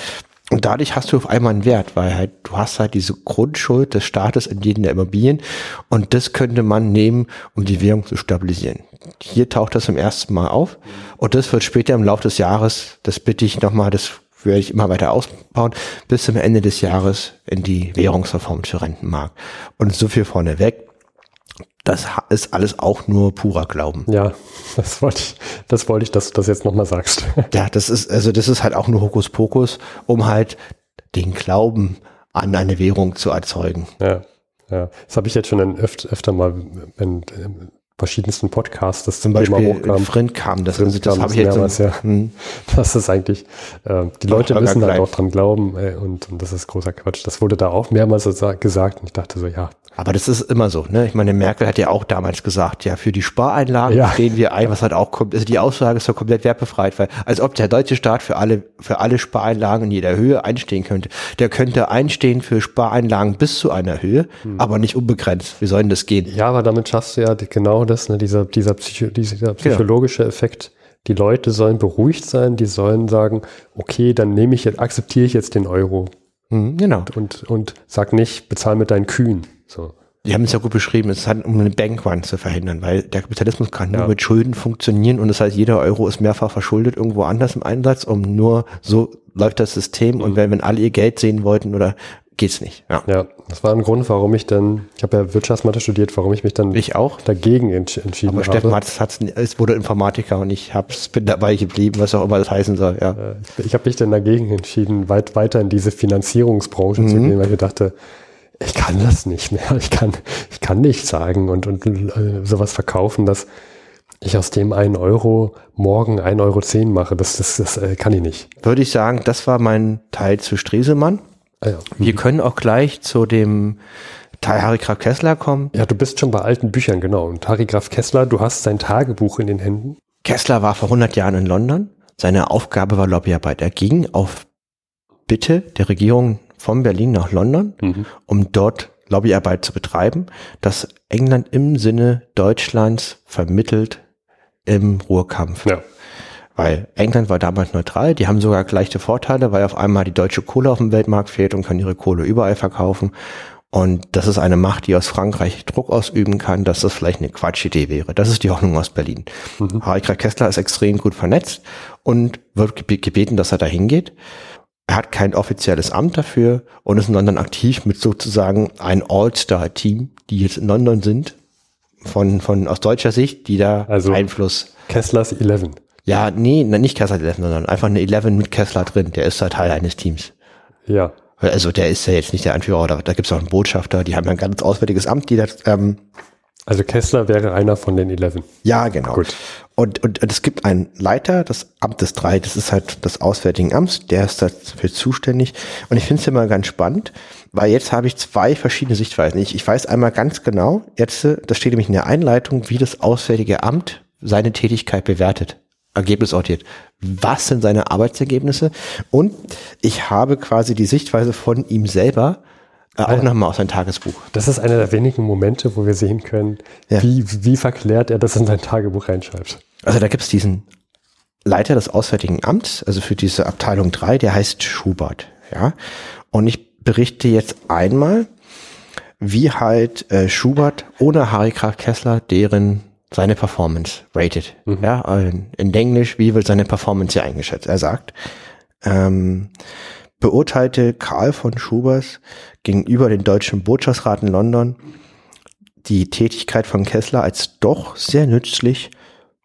und dadurch hast du auf einmal einen Wert, weil halt du hast halt diese Grundschuld des Staates in jedem der Immobilien und das könnte man nehmen, um die Währung zu stabilisieren. Hier taucht das zum ersten Mal auf und das wird später im Laufe des Jahres, das bitte ich nochmal, das werde ich immer weiter ausbauen, bis zum Ende des Jahres in die Währungsreform für Rentenmarkt. Und so viel vorneweg das ist alles auch nur purer Glauben. Ja, das wollte ich, das wollte ich, dass du das jetzt nochmal sagst. *laughs* Ja, das ist, also das ist halt auch nur Hokuspokus, um halt den Glauben an eine Währung zu erzeugen. Ja, ja. Das habe ich jetzt schon öfter, öfter mal in, verschiedensten Podcasts, das zum Beispiel Thema hochkam. Frind kam, das, Frind das, das habe ich jetzt mehrmals, ja. Hm. *laughs* Das ist eigentlich, äh, die Leute müssen halt auch dran glauben ey, und, und das ist großer Quatsch. Das wurde da auch mehrmals gesagt und ich dachte so, ja, aber das ist immer so, ne? Ich meine, Merkel hat ja auch damals gesagt, ja, für die Spareinlagen ja. stehen wir ein, was halt auch kommt, also die Aussage ist doch komplett wertbefreit, weil als ob der deutsche Staat für alle, für alle Spareinlagen in jeder Höhe einstehen könnte. Der könnte einstehen für Spareinlagen bis zu einer Höhe, hm. aber nicht unbegrenzt. Wie soll denn das gehen? Ja, aber damit schaffst du ja genau das, ne? dieser, dieser, Psycho, dieser genau. psychologische genau. Effekt. Die Leute sollen beruhigt sein, die sollen sagen, okay, dann nehme ich jetzt, akzeptiere ich jetzt den Euro. Mhm, genau. Und, und sag nicht, bezahl mit deinen Kühen. So. Die haben es ja gut beschrieben, es hat um eine Bankrun zu verhindern, weil der Kapitalismus kann nur mit Schulden funktionieren und das heißt, jeder Euro ist mehrfach verschuldet irgendwo anders im Einsatz, um nur so läuft das System mhm. und wenn, wenn alle ihr Geld sehen wollten oder geht's nicht. Ja. ja, das war ein Grund, warum ich dann, ich habe ja Wirtschaftsmathe studiert, warum ich mich dann ich auch dagegen entsch entschieden Aber habe. Steffen hat's, hat's, es wurde Informatiker und ich hab's, bin dabei geblieben, was auch immer das heißen soll. Ja. Ich habe mich dann dagegen entschieden, weit weiter in diese Finanzierungsbranche mhm. zu gehen, weil ich dachte, ich kann das nicht mehr. Ich kann, ich kann nicht sagen und, und äh, sowas verkaufen, dass ich aus dem einen Euro morgen ein Euro zehn mache. Das, das, das äh, kann ich nicht. Würde ich sagen, das war mein Teil zu Stresemann. Ah, ja. Wir mhm. können auch gleich zu dem Teil Harry Graf Kessler kommen. Ja, du bist schon bei alten Büchern, genau. Und Harry Graf Kessler, du hast sein Tagebuch in den Händen. Kessler war vor 100 Jahren in London. Seine Aufgabe war Lobbyarbeit. Er ging auf Bitte der Regierung von Berlin nach London, mhm. um dort Lobbyarbeit zu betreiben, dass England im Sinne Deutschlands vermittelt im Ruhrkampf. Ja. Weil England war damals neutral, die haben sogar gleiche Vorteile, weil auf einmal die deutsche Kohle auf dem Weltmarkt fehlt und können ihre Kohle überall verkaufen. Und das ist eine Macht, die aus Frankreich Druck ausüben kann, dass das vielleicht eine Quatschidee wäre. Das ist die Hoffnung aus Berlin. Mhm. Harry Kessler ist extrem gut vernetzt und wird gebeten, dass er da hingeht. Er hat kein offizielles Amt dafür und ist in London aktiv mit sozusagen ein All-Star-Team, die jetzt in London sind, von, von aus deutscher Sicht, die da also Einfluss. Kesslers 11. Ja, nee, nicht Kessler 11, sondern einfach eine 11 mit Kessler drin. Der ist da Teil eines Teams. Ja. Also der ist ja jetzt nicht der Anführer, da, da gibt es auch einen Botschafter, die haben ein ganz auswärtiges Amt, die das ähm, also Kessler wäre einer von den 11. Ja, genau. Gut. Und, und, und es gibt einen Leiter, das Amt des drei, das ist halt das Auswärtigen Amts, der ist dafür zuständig. Und ich finde es immer ganz spannend, weil jetzt habe ich zwei verschiedene Sichtweisen. Ich, ich weiß einmal ganz genau, jetzt, das steht nämlich in der Einleitung, wie das Auswärtige Amt seine Tätigkeit bewertet, ergebnisorientiert. Was sind seine Arbeitsergebnisse? Und ich habe quasi die Sichtweise von ihm selber, auch nochmal aus seinem Tagesbuch. Das ist einer der wenigen Momente, wo wir sehen können, ja. wie, wie verklärt er das in sein Tagebuch reinschreibt. Also da gibt's diesen Leiter des Auswärtigen Amts, also für diese Abteilung 3, der heißt Schubert. Ja. Und ich berichte jetzt einmal, wie halt äh, Schubert ohne Harry Graf Kessler deren seine Performance rated. Mhm. Ja, in, in Englisch, wie wird seine Performance hier eingeschätzt? Er sagt, ähm, beurteilte Karl von Schubers gegenüber den deutschen Botschaftsrat in London die Tätigkeit von Kessler als doch sehr nützlich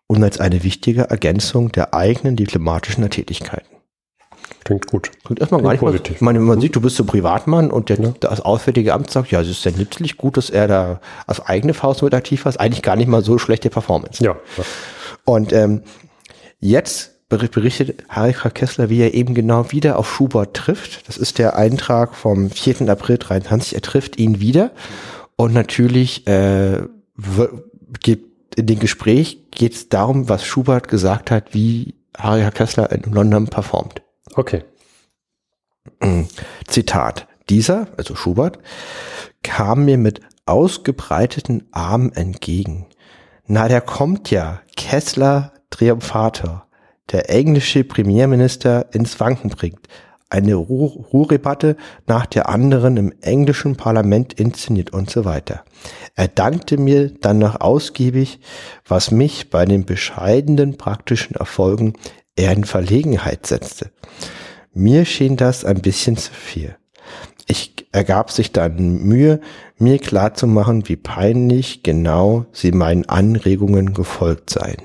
und als eine wichtige Ergänzung der eigenen diplomatischen Tätigkeiten. Klingt gut. Klingt erstmal Klingt gar nicht positiv. Mal, ich meine, wenn man sieht, du bist so Privatmann und der, ja. das Auswärtige Amt sagt, ja, es ist sehr nützlich, gut, dass er da als eigene Faust mit aktiv war, ist eigentlich gar nicht mal so schlechte Performance. Ja. Und ähm, jetzt berichtet Harika Kessler, wie er eben genau wieder auf Schubert trifft. Das ist der Eintrag vom 4. April 23. Er trifft ihn wieder. Und natürlich äh, geht in dem Gespräch geht es darum, was Schubert gesagt hat, wie Harika Kessler in London performt. Okay. Zitat. Dieser, also Schubert, kam mir mit ausgebreiteten Armen entgegen. Na, der kommt ja, Kessler Triumphator, der englische Premierminister ins Wanken bringt. Eine Ruh Ruhrebatte nach der anderen im englischen Parlament inszeniert und so weiter. Er dankte mir dann noch ausgiebig, was mich bei den bescheidenen praktischen Erfolgen eher in Verlegenheit setzte. Mir schien das ein bisschen zu viel. Ich ergab sich dann Mühe, mir klarzumachen, wie peinlich genau sie meinen Anregungen gefolgt seien.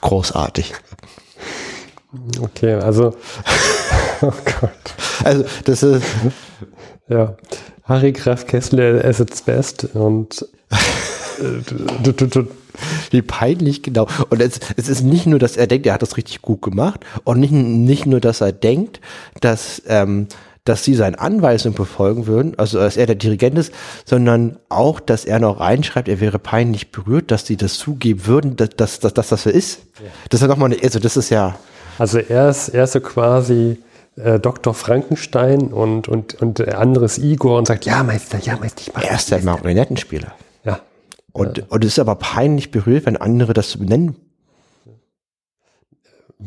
Großartig. Okay, also. *laughs* Oh Gott. Also, das ist. Ja. Harry Graf Kessler as its best und. Wie peinlich, genau. Und es, es ist nicht nur, dass er denkt, er hat das richtig gut gemacht und nicht, nicht nur, dass er denkt, dass, ähm, dass sie seine Anweisung befolgen würden, also dass er der Dirigent ist, sondern auch, dass er noch reinschreibt, er wäre peinlich berührt, dass sie das zugeben würden, dass, dass, dass, dass das so ist. Ja. Das ist ja nochmal eine, also das ist ja. Also er ist, er ist so quasi äh, Dr. Frankenstein und, und, und der andere ist Igor und sagt, ja, Meister, ja, Meister, ich mache Er ist der Marionettenspieler. Ja. Und, ja. und es ist aber peinlich berührt, wenn andere das benennen.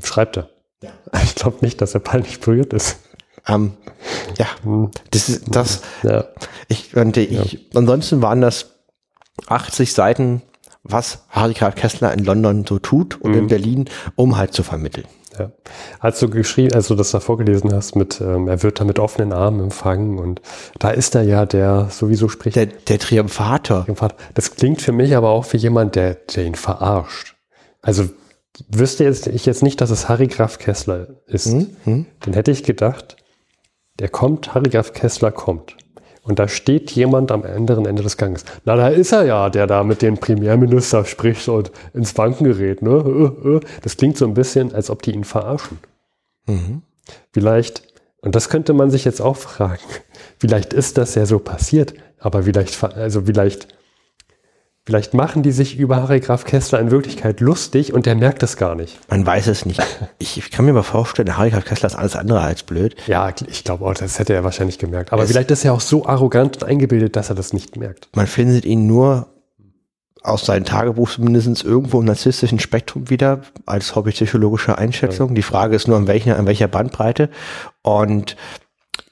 Schreibt er. Ja. *laughs* Ich glaube nicht, dass er peinlich berührt ist. Ähm, ja, das ist das. Ja. Ich, und ich, ja. ansonsten waren das 80 Seiten, was Harry Graf Kessler in London so tut und mhm. in Berlin, um halt zu vermitteln. Ja. Als du geschrieben, als du das da vorgelesen hast, mit ähm, er wird da mit offenen Armen empfangen und da ist er ja, der sowieso spricht. Der, der Triumphator. Triumphator. Das klingt für mich aber auch wie jemand, der, der ihn verarscht. Also wüsste jetzt, ich jetzt nicht, dass es Harry Graf Kessler ist. Mhm. Dann hätte ich gedacht, der kommt, Harry Graf Kessler kommt. Und da steht jemand am anderen Ende des Ganges. Na, da ist er ja, der da mit dem Premierminister spricht und ins Wanken gerät. Ne? Äh, äh. Das klingt so ein bisschen, als ob die ihn verarschen. Mhm. Vielleicht, und das könnte man sich jetzt auch fragen, *laughs* vielleicht ist das ja so passiert, aber vielleicht, also vielleicht Vielleicht machen die sich über Harry Graf Kessler in Wirklichkeit lustig und der merkt es gar nicht. Man weiß es nicht. *laughs* Ich, ich kann mir mal vorstellen, Harry Graf Kessler ist alles andere als blöd. Ja, ich glaube auch, das hätte er wahrscheinlich gemerkt. Aber es vielleicht ist er auch so arrogant und eingebildet, dass er das nicht merkt. Man findet ihn nur aus seinem Tagebuch zumindest irgendwo im narzisstischen Spektrum wieder als hobbypsychologische Einschätzung. Ja. Die Frage ist nur, an welcher, an welcher Bandbreite. Und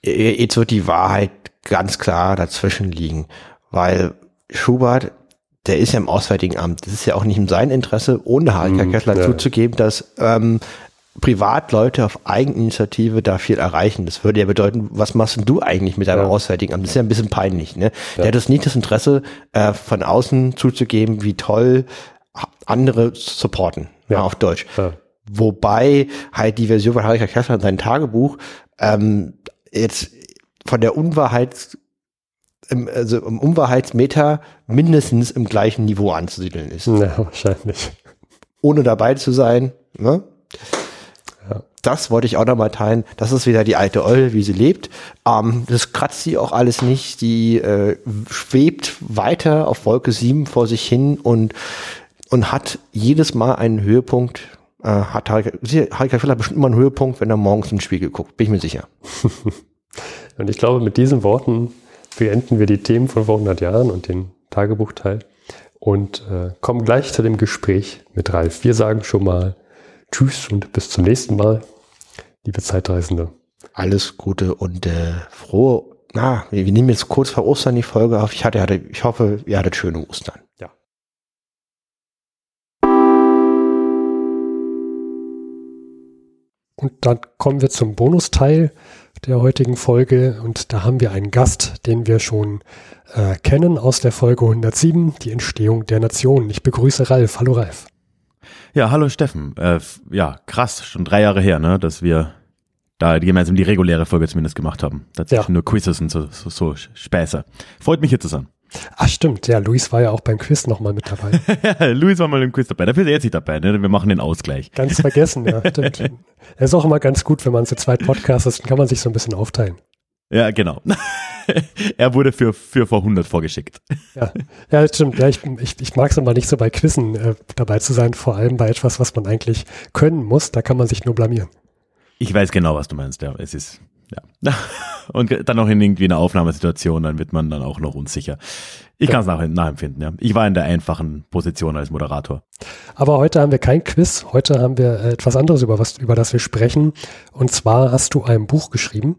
jetzt wird die Wahrheit ganz klar dazwischen liegen, weil Schubert der ist ja im Auswärtigen Amt. Das ist ja auch nicht in seinem Interesse, ohne Harika mm, Kessler ja. zuzugeben, dass ähm, Privatleute auf Eigeninitiative da viel erreichen. Das würde ja bedeuten, was machst denn du eigentlich mit deinem ja. Auswärtigen Amt? Das ist ja ein bisschen peinlich. Ne? Ja. Der hat das nicht das Interesse, äh, von außen zuzugeben, wie toll andere supporten, ja. auf Deutsch. Wobei halt die Version von Harika Kessler in seinem Tagebuch ähm, jetzt von der Unwahrheit im, also im Unwahrheitsmeter mindestens im gleichen Niveau anzusiedeln ist. Ja, wahrscheinlich. Ohne dabei zu sein. Ne? Ja. Das wollte ich auch nochmal teilen. Das ist wieder die alte Eule, wie sie lebt. Ähm, das kratzt sie auch alles nicht. Die äh, schwebt weiter auf Wolke 7 vor sich hin und, und hat jedes Mal einen Höhepunkt. Äh, hat Heike Filler bestimmt immer einen Höhepunkt, wenn er morgens in den Spiegel guckt. Bin ich mir sicher. *laughs* und ich glaube, mit diesen Worten beenden wir die Themen von vor 100 Jahren und den Tagebuchteil und äh, kommen gleich zu dem Gespräch mit Ralf. Wir sagen schon mal Tschüss und bis zum nächsten Mal, liebe Zeitreisende. Alles Gute und äh, frohe, na, wir, wir nehmen jetzt kurz vor Ostern die Folge auf. Ich, hatte, ich hoffe, ihr hattet schöne Ostern. Ja. Und dann kommen wir zum Bonusteil der heutigen Folge und da haben wir einen Gast, den wir schon äh, kennen aus der Folge 107, die Entstehung der Nation. Ich begrüße Ralf. Hallo Ralf. Ja, hallo Steffen. Äh, ja, krass, schon drei Jahre her, ne, dass wir da gemeinsam die reguläre Folge zumindest gemacht haben. Tatsächlich ja. nur Quizzes und so, so, so Späße. Freut mich hier zu sein. Ach stimmt, ja, Luis war ja auch beim Quiz nochmal mit dabei. *laughs* ja, Luis war mal im Quiz dabei, dafür ist er jetzt nicht dabei, ne? wir machen den Ausgleich. Ganz vergessen, ja, *laughs* stimmt. Er ist auch immer ganz gut, wenn man zu zweit Podcast ist, dann kann man sich so ein bisschen aufteilen. Ja, genau. *laughs* er wurde für, für vor 100 vorgeschickt. Ja, ja stimmt. Ja, ich, ich, ich mag es immer nicht so bei Quizzen äh, dabei zu sein, vor allem bei etwas, was man eigentlich können muss. Da kann man sich nur blamieren. Ich weiß genau, was du meinst, ja. Es ist, ja. *laughs* Und dann noch in irgendwie einer Aufnahmesituation, dann wird man dann auch noch unsicher. Ich kann es nach, nachempfinden, ja. Ich war in der einfachen Position als Moderator. Aber heute haben wir kein Quiz. Heute haben wir etwas anderes, über was, über das wir sprechen. Und zwar hast du ein Buch geschrieben.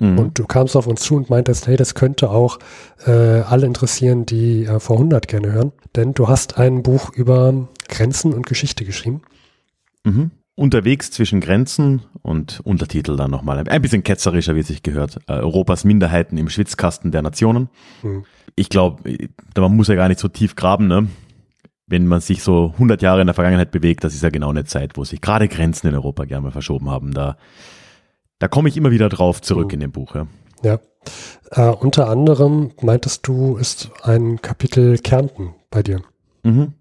Mhm. Und du kamst auf uns zu und meintest, hey, das könnte auch äh, alle interessieren, die äh, vor 100 gerne hören. Denn du hast ein Buch über Grenzen und Geschichte geschrieben. Mhm. Unterwegs zwischen Grenzen und Untertitel dann nochmal. Ein bisschen ketzerischer, wie es sich gehört. Äh, Europas Minderheiten im Schwitzkasten der Nationen. Mhm. Ich glaube, man muss ja gar nicht so tief graben, ne? Wenn man sich so 100 Jahre in der Vergangenheit bewegt, das ist ja genau eine Zeit, wo sich gerade Grenzen in Europa gerne mal verschoben haben. Da da komme ich immer wieder drauf zurück mhm. in dem Buch. Ja. ja. Äh, unter anderem meintest du, ist ein Kapitel Kärnten bei dir. Mhm.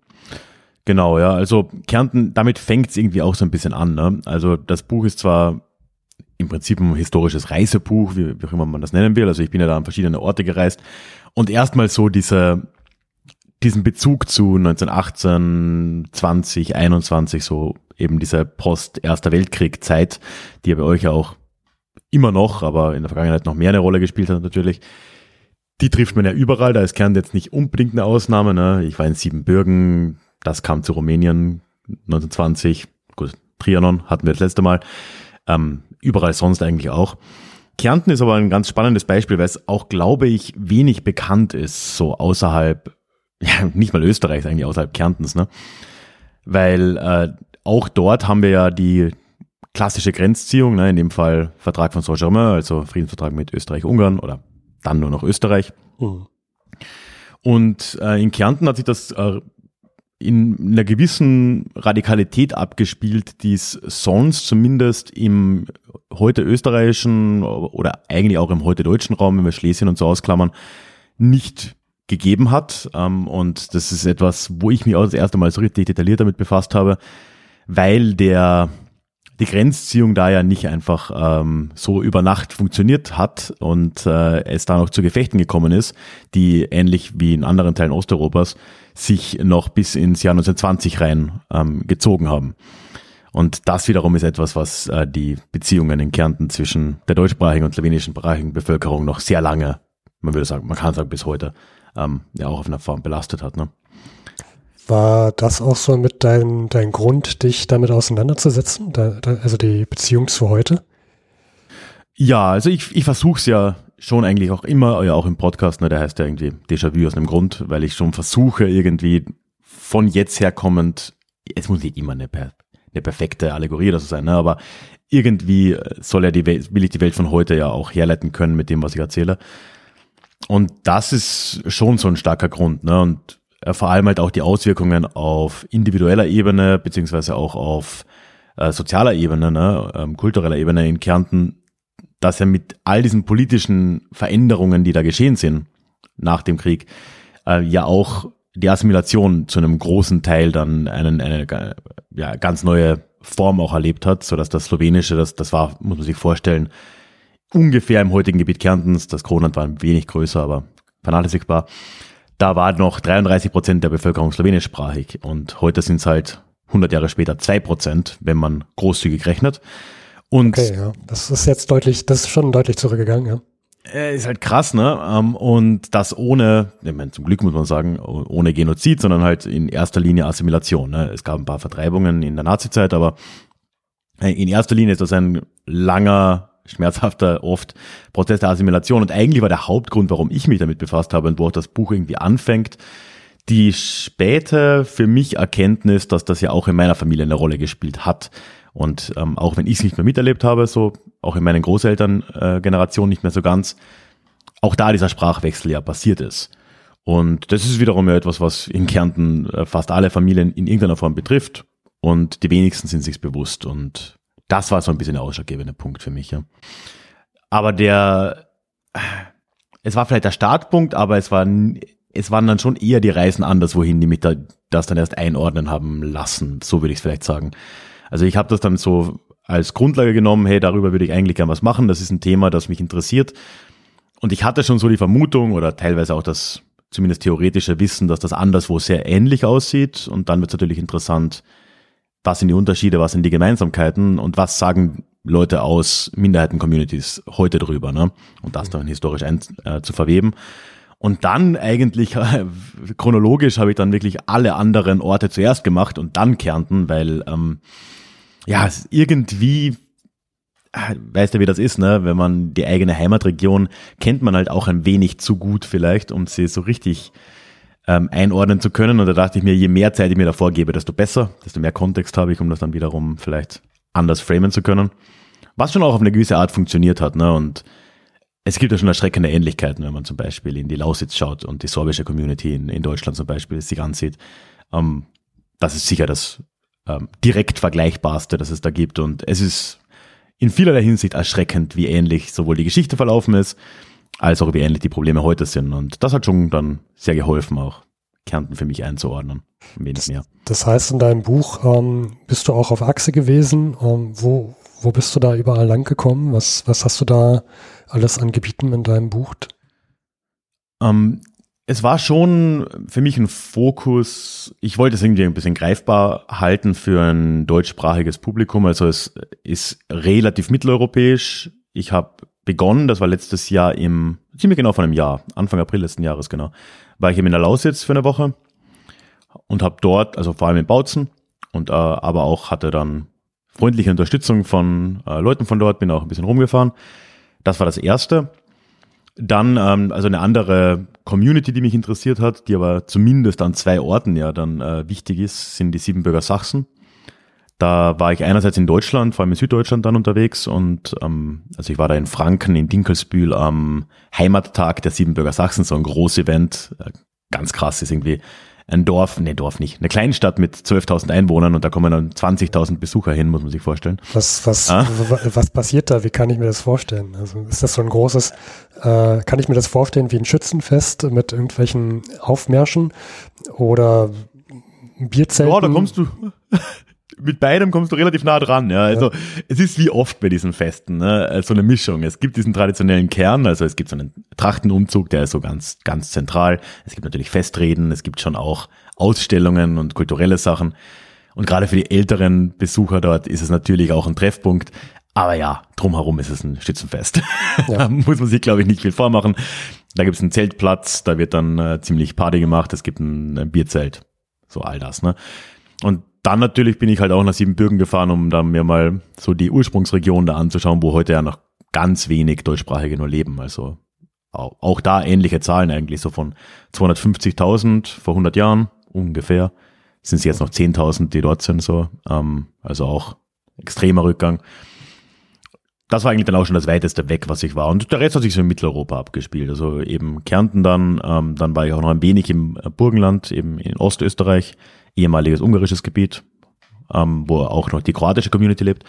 Genau, ja. Also Kärnten, damit fängt es irgendwie auch so ein bisschen an. Ne? Also das Buch ist zwar im Prinzip ein historisches Reisebuch, wie, wie auch immer man das nennen will. Also ich bin ja da an verschiedene Orte gereist und erstmal so dieser diesen Bezug zu 1918, 20, 21, so eben diese Post-Erster Weltkrieg-Zeit, die ja bei euch ja auch immer noch, aber in der Vergangenheit noch mehr eine Rolle gespielt hat natürlich. Die trifft man ja überall, da ist Kern jetzt nicht unbedingt eine Ausnahme. Ne? Ich war in Siebenbürgen, das kam zu Rumänien 1920, gut, Trianon hatten wir das letzte Mal, ähm, überall sonst eigentlich auch. Kärnten ist aber ein ganz spannendes Beispiel, weil es auch, glaube ich, wenig bekannt ist, so außerhalb, *laughs* ja, nicht mal Österreichs eigentlich, außerhalb Kärntens, ne? Weil äh, auch dort haben wir ja die, klassische Grenzziehung, ne, in dem Fall Vertrag von Saint-Germain, also Friedensvertrag mit Österreich-Ungarn oder dann nur noch Österreich. Mhm. Und äh, in Kärnten hat sich das äh, in einer gewissen Radikalität abgespielt, die es sonst zumindest im heute österreichischen oder eigentlich auch im heute deutschen Raum, wenn wir Schlesien und so ausklammern, nicht gegeben hat. Ähm, und das ist etwas, wo ich mich auch das erste Mal so richtig detailliert damit befasst habe, weil der die Grenzziehung da ja nicht einfach ähm, so über Nacht funktioniert hat und äh, es da noch zu Gefechten gekommen ist, die ähnlich wie in anderen Teilen Osteuropas sich noch bis ins Jahr 1920 rein ähm, gezogen haben. Und das wiederum ist etwas, was äh, die Beziehungen in Kärnten zwischen der deutschsprachigen und slowenischsprachigen Bevölkerung noch sehr lange, man würde sagen, man kann sagen bis heute, ähm, ja auch auf eine Form belastet hat. Ne? War das auch so mit dein, dein Grund, dich damit auseinanderzusetzen? Da, da, also die Beziehung zu heute? Ja, also ich, ich versuche es ja schon eigentlich auch immer, ja auch im Podcast, ne, der heißt ja irgendwie Déjà-vu aus einem Grund, weil ich schon versuche irgendwie von jetzt her kommend, es muss nicht immer eine, eine perfekte Allegorie oder so sein, ne, aber irgendwie soll ja die Welt, will ich die Welt von heute ja auch herleiten können mit dem, was ich erzähle. Und das ist schon so ein starker Grund, ne, und äh, vor allem halt auch die Auswirkungen auf individueller Ebene, beziehungsweise auch auf äh, sozialer Ebene, ne, ähm, kultureller Ebene in Kärnten, dass er mit all diesen politischen Veränderungen, die da geschehen sind nach dem Krieg, äh, ja auch die Assimilation zu einem großen Teil dann einen, eine ja, ganz neue Form auch erlebt hat, so dass das Slowenische, das, das war, muss man sich vorstellen, ungefähr im heutigen Gebiet Kärntens, das Kronland war ein wenig größer, aber vernachlässigbar, da war noch 33 Prozent der Bevölkerung slowenischsprachig und heute sind es halt 100 Jahre später zwei Prozent, wenn man großzügig rechnet. Und okay, ja. Das ist jetzt deutlich, das ist schon deutlich zurückgegangen, ja. Äh, ist halt krass, ne? Ähm, und das ohne, ich meine, zum Glück muss man sagen, ohne Genozid, sondern halt in erster Linie Assimilation. Ne? Es gab ein paar Vertreibungen in der Nazizeit, aber äh, in erster Linie ist das ein langer schmerzhafter oft Prozess der Assimilation. Und eigentlich war der Hauptgrund, warum ich mich damit befasst habe und wo auch das Buch irgendwie anfängt, die späte für mich Erkenntnis, dass das ja auch in meiner Familie eine Rolle gespielt hat. Und ähm, auch wenn ich es nicht mehr miterlebt habe, so auch in meinen Großelterngenerationen äh, nicht mehr so ganz, auch da dieser Sprachwechsel ja passiert ist. Und das ist wiederum ja etwas, was in Kärnten äh, fast alle Familien in irgendeiner Form betrifft. Und die wenigsten sind sich bewusst. Und das war so ein bisschen der ausschlaggebende Punkt für mich. Ja. Aber der, es war vielleicht der Startpunkt, aber es war, es waren dann schon eher die Reisen anders, wohin die mich da, das dann erst einordnen haben lassen. So würde ich es vielleicht sagen. Also ich habe das dann so als Grundlage genommen, hey, darüber würde ich eigentlich gern was machen. Das ist ein Thema, das mich interessiert. Und ich hatte schon so die Vermutung oder teilweise auch das zumindest theoretische Wissen, dass das anderswo sehr ähnlich aussieht. Und dann wird es natürlich interessant, was sind die Unterschiede, was sind die Gemeinsamkeiten und was sagen Leute aus Minderheiten-Communities heute drüber, ne? Und das dann historisch ein, äh, zu verweben. Und dann eigentlich äh, *laughs* chronologisch habe ich dann wirklich alle anderen Orte zuerst gemacht und dann Kärnten, weil ähm, ja, irgendwie äh, weißt du, wie das ist, ne? Wenn man die eigene Heimatregion kennt man halt auch ein wenig zu gut vielleicht, um sie so richtig ähm, einordnen zu können. Und da dachte ich mir, je mehr Zeit ich mir davor gebe, desto besser, desto mehr Kontext habe ich, um das dann wiederum vielleicht anders framen zu können. Was schon auch auf eine gewisse Art funktioniert hat, ne? Und es gibt ja schon erschreckende Ähnlichkeiten, wenn man zum Beispiel in die Lausitz schaut und die sorbische Community in, in Deutschland zum Beispiel sich ansieht. Ähm, das ist sicher das ähm, direkt vergleichbarste, das es da gibt. Und es ist in vielerlei Hinsicht erschreckend, wie ähnlich sowohl die Geschichte verlaufen ist, als auch wie ähnlich die Probleme heute sind. Und das hat schon dann sehr geholfen, auch Kärnten für mich einzuordnen. Ein wenig das, mehr. Das heißt, in deinem Buch ähm, bist du auch auf Achse gewesen. Ähm, wo, wo bist du da überall lang gekommen? Was, was hast du da alles an Gebieten in deinem Buch? Ähm, es war schon für mich ein Fokus, ich wollte es irgendwie ein bisschen greifbar halten für ein deutschsprachiges Publikum. Also es ist relativ mitteleuropäisch. Ich habe begonnen, das war letztes Jahr im, ziemlich genau vor einem Jahr, Anfang April letzten Jahres genau, war ich eben in der Lausitz für eine Woche und habe dort, also vor allem in Bautzen, und äh, aber auch hatte dann freundliche Unterstützung von äh, Leuten von dort, bin auch ein bisschen rumgefahren. Das war das Erste. Dann ähm, also eine andere Community, die mich interessiert hat, die aber zumindest an zwei Orten ja dann äh, wichtig ist, sind die Siebenbürger Sachsen. Da war ich einerseits in Deutschland, vor allem in Süddeutschland dann unterwegs und ähm, also ich war da in Franken, in Dinkelsbühl am Heimattag der Siebenbürger Sachsen, so ein großes Event, äh, ganz krass ist irgendwie ein Dorf, nee, Dorf nicht, eine Kleinstadt mit 12.000 Einwohnern und da kommen dann 20.000 Besucher hin, muss man sich vorstellen. Was, was, ah? was passiert da? Wie kann ich mir das vorstellen? Also ist das so ein großes, äh, kann ich mir das vorstellen wie ein Schützenfest mit irgendwelchen Aufmärschen oder Bierzelten? Ja, da kommst du, mit beidem kommst du relativ nah dran. Ja. Also ja. es ist wie oft bei diesen Festen, ne? so eine Mischung. Es gibt diesen traditionellen Kern, also es gibt so einen Trachtenumzug, der ist so ganz, ganz zentral. Es gibt natürlich Festreden, es gibt schon auch Ausstellungen und kulturelle Sachen. Und gerade für die älteren Besucher dort ist es natürlich auch ein Treffpunkt. Aber ja, drumherum ist es ein Schützenfest. *laughs* Ja. da muss man sich, glaube ich, nicht viel vormachen. Da gibt es einen Zeltplatz, da wird dann äh, ziemlich Party gemacht, es gibt ein, ein Bierzelt. So all das. Ne? Und dann natürlich bin ich halt auch nach Siebenbürgen gefahren, um dann mir mal so die Ursprungsregion da anzuschauen, wo heute ja noch ganz wenig Deutschsprachige nur leben. Also auch, da ähnliche Zahlen eigentlich, so von 250.000 vor 100 Jahren ungefähr, sind es jetzt noch 10.000, die dort sind, so. Ähm, also auch extremer Rückgang. Das war eigentlich dann auch schon das weiteste weg, was ich war. Und der Rest hat sich so in Mitteleuropa abgespielt. Also eben Kärnten dann, ähm, dann war ich auch noch ein wenig im Burgenland, eben in Ostösterreich, ehemaliges ungarisches Gebiet, ähm, wo auch noch die kroatische Community lebt.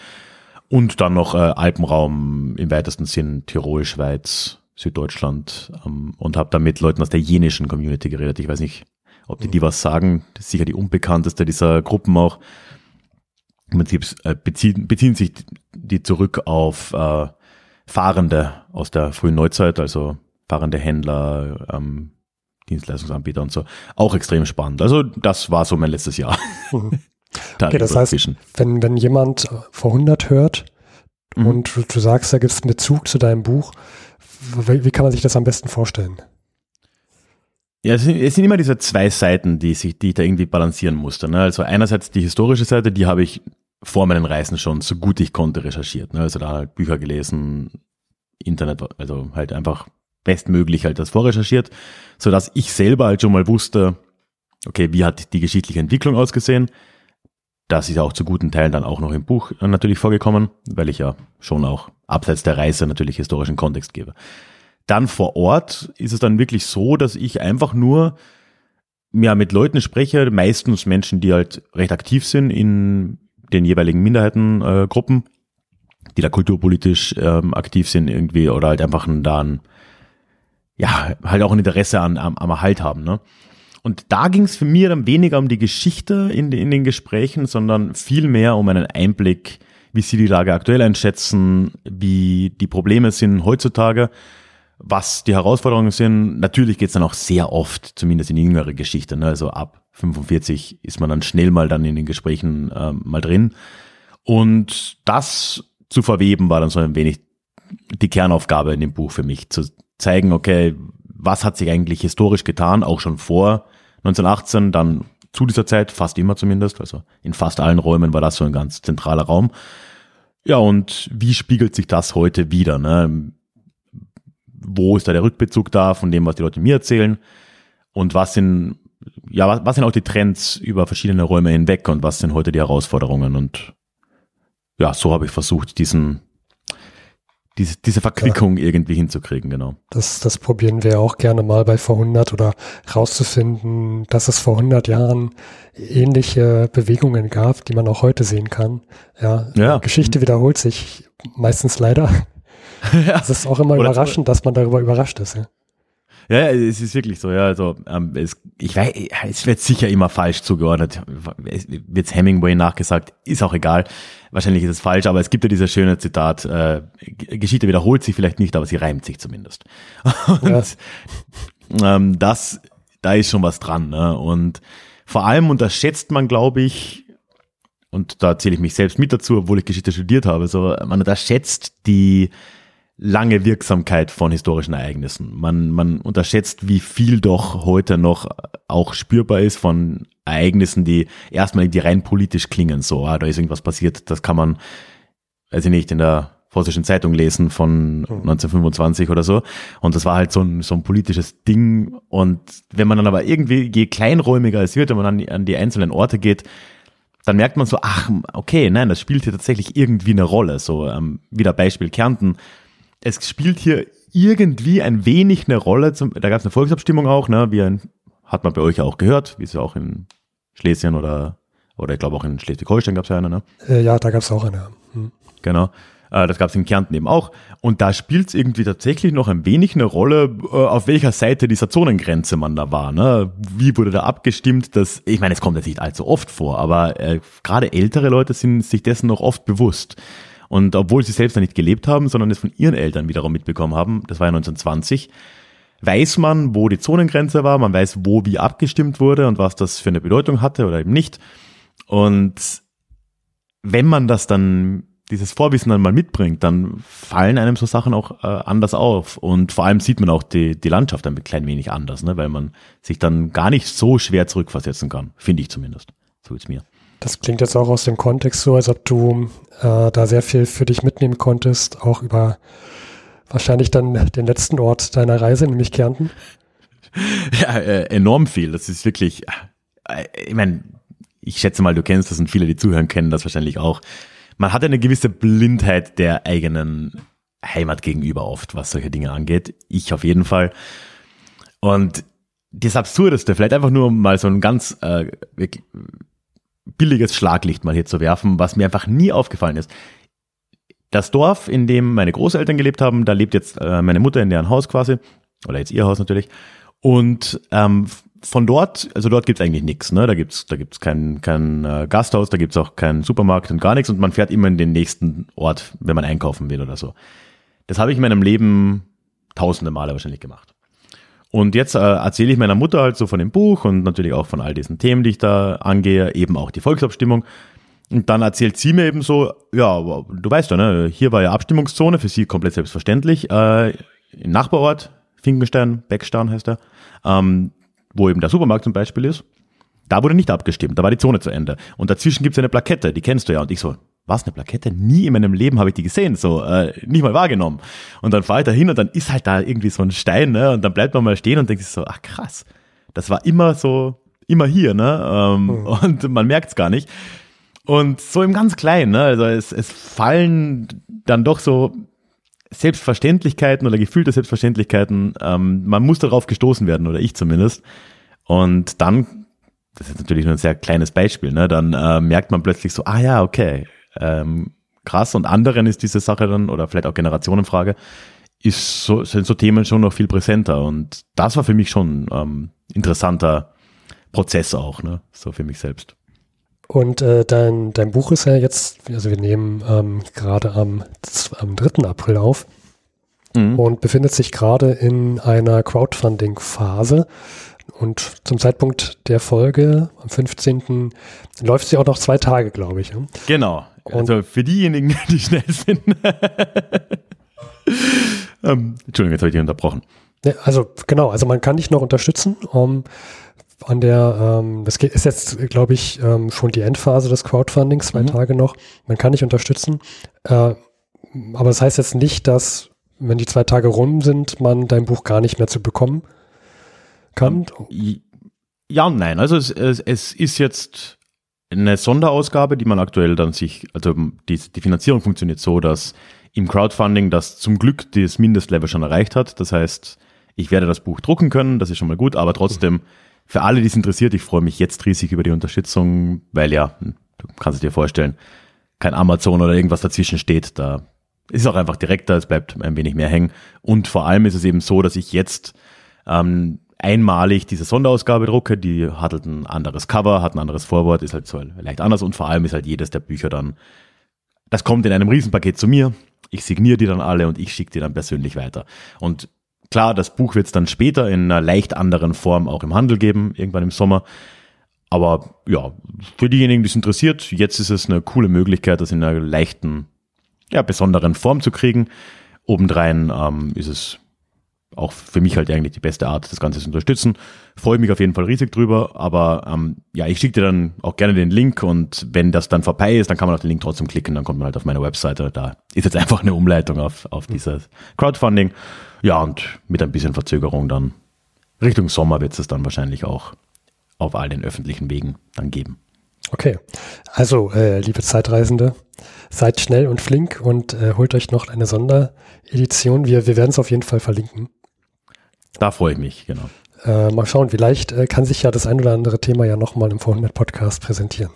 Und dann noch äh, Alpenraum im weitesten Sinn, Tirol, Schweiz, Süddeutschland ähm, und habe da mit Leuten aus der jenischen Community geredet. Ich weiß nicht, ob die die was sagen. Das ist sicher die unbekannteste dieser Gruppen auch. Im Prinzip äh, beziehen, beziehen sich die zurück auf äh, Fahrende aus der frühen Neuzeit, also fahrende Händler, ähm, Dienstleistungsanbieter und so. Auch extrem spannend. Also das war so mein letztes Jahr. Mhm. *laughs* okay, das heißt, wenn, wenn jemand vor 100 hört mhm. und du, du, sagst, da gibt es einen Bezug zu deinem Buch, wie, wie, kann man sich das am besten vorstellen? Ja, es sind, es sind immer diese zwei Seiten, die, sich, die ich da irgendwie balancieren musste. Ne? Also einerseits die historische Seite, die habe ich vor meinen Reisen schon so gut ich konnte recherchiert. Ne? Also da halt Bücher gelesen, Internet, also halt einfach bestmöglich halt das vorrecherchiert, so dass ich selber halt schon mal wusste, okay, wie hat die geschichtliche Entwicklung ausgesehen? Das ist ja auch zu guten Teilen dann auch noch im Buch natürlich vorgekommen, weil ich ja schon auch abseits der Reise natürlich historischen Kontext gebe. Dann vor Ort ist es dann wirklich so, dass ich einfach nur ja, mit Leuten spreche, meistens Menschen, die halt recht aktiv sind in den jeweiligen Minderheitengruppen, äh, die da kulturpolitisch ähm, aktiv sind irgendwie oder halt einfach da ein ja, halt auch ein Interesse an, am, am Erhalt haben. Ne? Und da ging es für mich dann weniger um die Geschichte in, in den Gesprächen, sondern viel mehr um einen Einblick, wie sie die Lage aktuell einschätzen, wie die Probleme sind heutzutage, was die Herausforderungen sind. Natürlich geht es dann auch sehr oft, zumindest in jüngere Geschichte, ne? also ab 45 ist man dann schnell mal dann in den Gesprächen äh, mal drin. Und das zu verweben war dann so ein wenig die Kernaufgabe in dem Buch für mich, zu zeigen, okay, was hat sich eigentlich historisch getan, auch schon vor 1918, dann zu dieser Zeit, fast immer zumindest, also in fast allen Räumen war das so ein ganz zentraler Raum. Ja, und wie spiegelt sich das heute wieder? Ne? Wo ist da der Rückbezug da von dem, was die Leute mir erzählen? Und was sind, ja, was, was sind auch die Trends über verschiedene Räume hinweg und was sind heute die Herausforderungen? Und ja, so habe ich versucht, diesen, diese, diese Verquickung ja. irgendwie hinzukriegen, genau. Das, das probieren wir auch gerne mal bei vor 100 oder rauszufinden, dass es vor 100 Jahren ähnliche Bewegungen gab, die man auch heute sehen kann. Ja, ja. Geschichte wiederholt sich meistens leider. *laughs* ja. Es ist auch immer oder, überraschend, dass man darüber überrascht ist. Ja. Ja, es ist wirklich so, ja. Also ähm, es, ich weiß, es wird sicher immer falsch zugeordnet. Es wird Hemingway nachgesagt, ist auch egal. Wahrscheinlich ist es falsch, aber es gibt ja dieses schöne Zitat, äh, Geschichte wiederholt sich vielleicht nicht, aber sie reimt sich zumindest. *laughs* Und ja. ähm, das, da ist schon was dran. Ne? Und vor allem unterschätzt man, glaube ich, und da zähle ich mich selbst mit dazu, obwohl ich Geschichte studiert habe, so man unterschätzt die lange Wirksamkeit von historischen Ereignissen. Man, man unterschätzt, wie viel doch heute noch auch spürbar ist von Ereignissen, die erstmal die rein politisch klingen. So, ah, da ist irgendwas passiert, das kann man, weiß ich nicht, in der Vossischen Zeitung lesen von 1925 oder so. Und das war halt so ein, so ein politisches Ding. Und wenn man dann aber irgendwie, je kleinräumiger es wird, wenn man an, an die einzelnen Orte geht, dann merkt man so, ach, okay, nein, das spielt hier tatsächlich irgendwie eine Rolle. So, ähm, wieder Beispiel Kärnten es spielt hier irgendwie ein wenig eine Rolle. Zum, da gab es eine Volksabstimmung auch, ne? Wie ein, hat man bei euch ja auch gehört, wie es ja auch in Schlesien oder oder ich glaube auch in Schleswig-Holstein gab es ja eine, ne? Äh, ja, da gab es auch eine. Hm. Genau. Äh, das gab es in Kärnten eben auch. Und da spielt es irgendwie tatsächlich noch ein wenig eine Rolle, äh, auf welcher Seite dieser Zonengrenze man da war. Ne? Wie wurde da abgestimmt? Dass, ich meine, es kommt jetzt nicht allzu oft vor, aber gerade ältere Leute sind sich dessen noch oft bewusst. Und obwohl sie selbst da nicht gelebt haben, sondern es von ihren Eltern wiederum mitbekommen haben, das war ja 1920, weiß man, wo die Zonengrenze war, man weiß, wo wie abgestimmt wurde und was das für eine Bedeutung hatte oder eben nicht. Und wenn man das dann, dieses Vorwissen dann mal mitbringt, dann fallen einem so Sachen auch äh, anders auf. Und vor allem sieht man auch die, die Landschaft ein klein wenig anders, ne? weil man sich dann gar nicht so schwer zurückversetzen kann, finde ich zumindest. So ist mir. Das klingt jetzt auch aus dem Kontext so, als ob du äh, da sehr viel für dich mitnehmen konntest, auch über wahrscheinlich dann den letzten Ort deiner Reise, nämlich Kärnten. *laughs* Ja, äh, enorm viel. Das ist wirklich, äh, ich meine, ich schätze mal, du kennst das und viele, die zuhören, kennen das wahrscheinlich auch. Man hat eine gewisse Blindheit der eigenen Heimat gegenüber oft, was solche Dinge angeht. Ich auf jeden Fall. Und das Absurdeste, vielleicht einfach nur mal so ein ganz äh, billiges Schlaglicht mal hier zu werfen, was mir einfach nie aufgefallen ist. Das Dorf, in dem meine Großeltern gelebt haben, da lebt jetzt äh, meine Mutter in deren Haus quasi, oder jetzt ihr Haus natürlich. Und ähm, von dort, also dort gibt's eigentlich nichts. Ne? Da gibt's da gibt's kein, kein äh, Gasthaus, da gibt's auch keinen Supermarkt und gar nichts. Und man fährt immer in den nächsten Ort, wenn man einkaufen will oder so. Das habe ich in meinem Leben tausende Male wahrscheinlich gemacht. Und jetzt äh, erzähle ich meiner Mutter halt so von dem Buch und natürlich auch von all diesen Themen, die ich da angehe, eben auch die Volksabstimmung. Und dann erzählt sie mir eben so, ja, du weißt ja, ne, hier war ja Abstimmungszone, für sie komplett selbstverständlich, äh, im Nachbarort, Finkenstein, Beckstein heißt er, ähm, wo eben der Supermarkt zum Beispiel ist. Da wurde nicht abgestimmt, da war die Zone zu Ende. Und dazwischen gibt es eine Plakette, die kennst du ja. Und ich so, was, eine Plakette? Nie in meinem Leben habe ich die gesehen, so äh, nicht mal wahrgenommen. Und dann fahre ich da hin und dann ist halt da irgendwie so ein Stein, ne? Und dann bleibt man mal stehen und denkt sich so, ach krass, das war immer so, immer hier, ne? Ähm, mhm. *laughs* Und man merkt es gar nicht. Und so im ganz Kleinen, ne? Also es, es fallen dann doch so Selbstverständlichkeiten oder gefühlte Selbstverständlichkeiten. Ähm, man muss darauf gestoßen werden, oder ich zumindest. Und dann, das ist natürlich nur ein sehr kleines Beispiel, ne? Dann äh, merkt man plötzlich so, ah ja, okay, ähm, krass und anderen ist diese Sache dann, oder vielleicht auch Generationenfrage, ist so, sind so Themen schon noch viel präsenter. Und das war für mich schon ähm, interessanter Prozess auch, ne? So für mich selbst. Und äh, dein, dein Buch ist ja jetzt, also wir nehmen ähm, gerade am, am 3. April auf mhm. und befindet sich gerade in einer Crowdfunding-Phase. Und zum Zeitpunkt der Folge, am 15. läuft sie auch noch zwei Tage, glaube ich. Genau, also für diejenigen, *laughs* die schnell sind. ähm, Entschuldigung, jetzt habe ich dich unterbrochen. Also genau, also man kann dich noch unterstützen. Um, an der, ähm, das ist jetzt, glaube ich, ähm, schon die Endphase des Crowdfundings, zwei mhm. Tage noch. Man kann dich unterstützen. Äh, aber das heißt jetzt nicht, dass, wenn die zwei Tage rum sind, man dein Buch gar nicht mehr zu bekommen kann. Ja und nein. Also es, es, es ist jetzt eine Sonderausgabe, die man aktuell dann sich, also die, die Finanzierung funktioniert so, dass im Crowdfunding das zum Glück das Mindestlevel schon erreicht hat. Das heißt, ich werde das Buch drucken können, das ist schon mal gut, aber trotzdem, für alle, die es interessiert, ich freue mich jetzt riesig über die Unterstützung, weil ja, du kannst es dir vorstellen, kein Amazon oder irgendwas dazwischen steht, da ist auch einfach direkter, es bleibt ein wenig mehr hängen. Und vor allem ist es eben so, dass ich jetzt ähm, einmalig diese Sonderausgabe drucke, die hat halt ein anderes Cover, hat ein anderes Vorwort, ist halt so leicht anders und vor allem ist halt jedes der Bücher dann, das kommt in einem Riesenpaket zu mir, ich signiere die dann alle und ich schicke die dann persönlich weiter. Und klar, das Buch wird es dann später in einer leicht anderen Form auch im Handel geben, irgendwann im Sommer. Aber ja, für diejenigen, die es interessiert, jetzt ist es eine coole Möglichkeit, das in einer leichten, ja, besonderen Form zu kriegen. Obendrein ähm, ist es auch für mich halt eigentlich die beste Art, das Ganze zu unterstützen. Freue mich auf jeden Fall riesig drüber, aber ähm, ja, ich schicke dir dann auch gerne den Link und wenn das dann vorbei ist, dann kann man auf den Link trotzdem klicken, dann kommt man halt auf meine Webseite. Da ist jetzt einfach eine Umleitung auf, auf dieses Crowdfunding. Ja, und mit ein bisschen Verzögerung dann Richtung Sommer wird es dann wahrscheinlich auch auf all den öffentlichen Wegen dann geben. Okay, also äh, liebe Zeitreisende, seid schnell und flink und äh, holt euch noch eine Sonderedition. Wir, wir werden es auf jeden Fall verlinken. Da freue ich mich, genau. Äh, mal schauen, vielleicht äh, kann sich ja das ein oder andere Thema ja nochmal im Vorhinein Podcast präsentieren.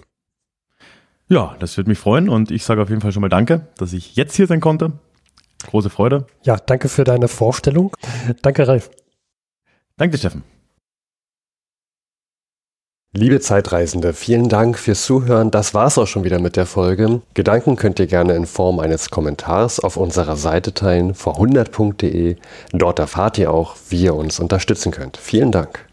Ja, das würde mich freuen und ich sage auf jeden Fall schon mal Danke, dass ich jetzt hier sein konnte. Große Freude. Ja, danke für deine Vorstellung. danke, Ralf. Danke, Steffen. Liebe Zeitreisende, vielen Dank fürs Zuhören. Das war's auch schon wieder mit der Folge. Gedanken könnt ihr gerne in Form eines Kommentars auf unserer Seite teilen, vor100.de. Dort erfahrt ihr auch, wie ihr uns unterstützen könnt. Vielen Dank.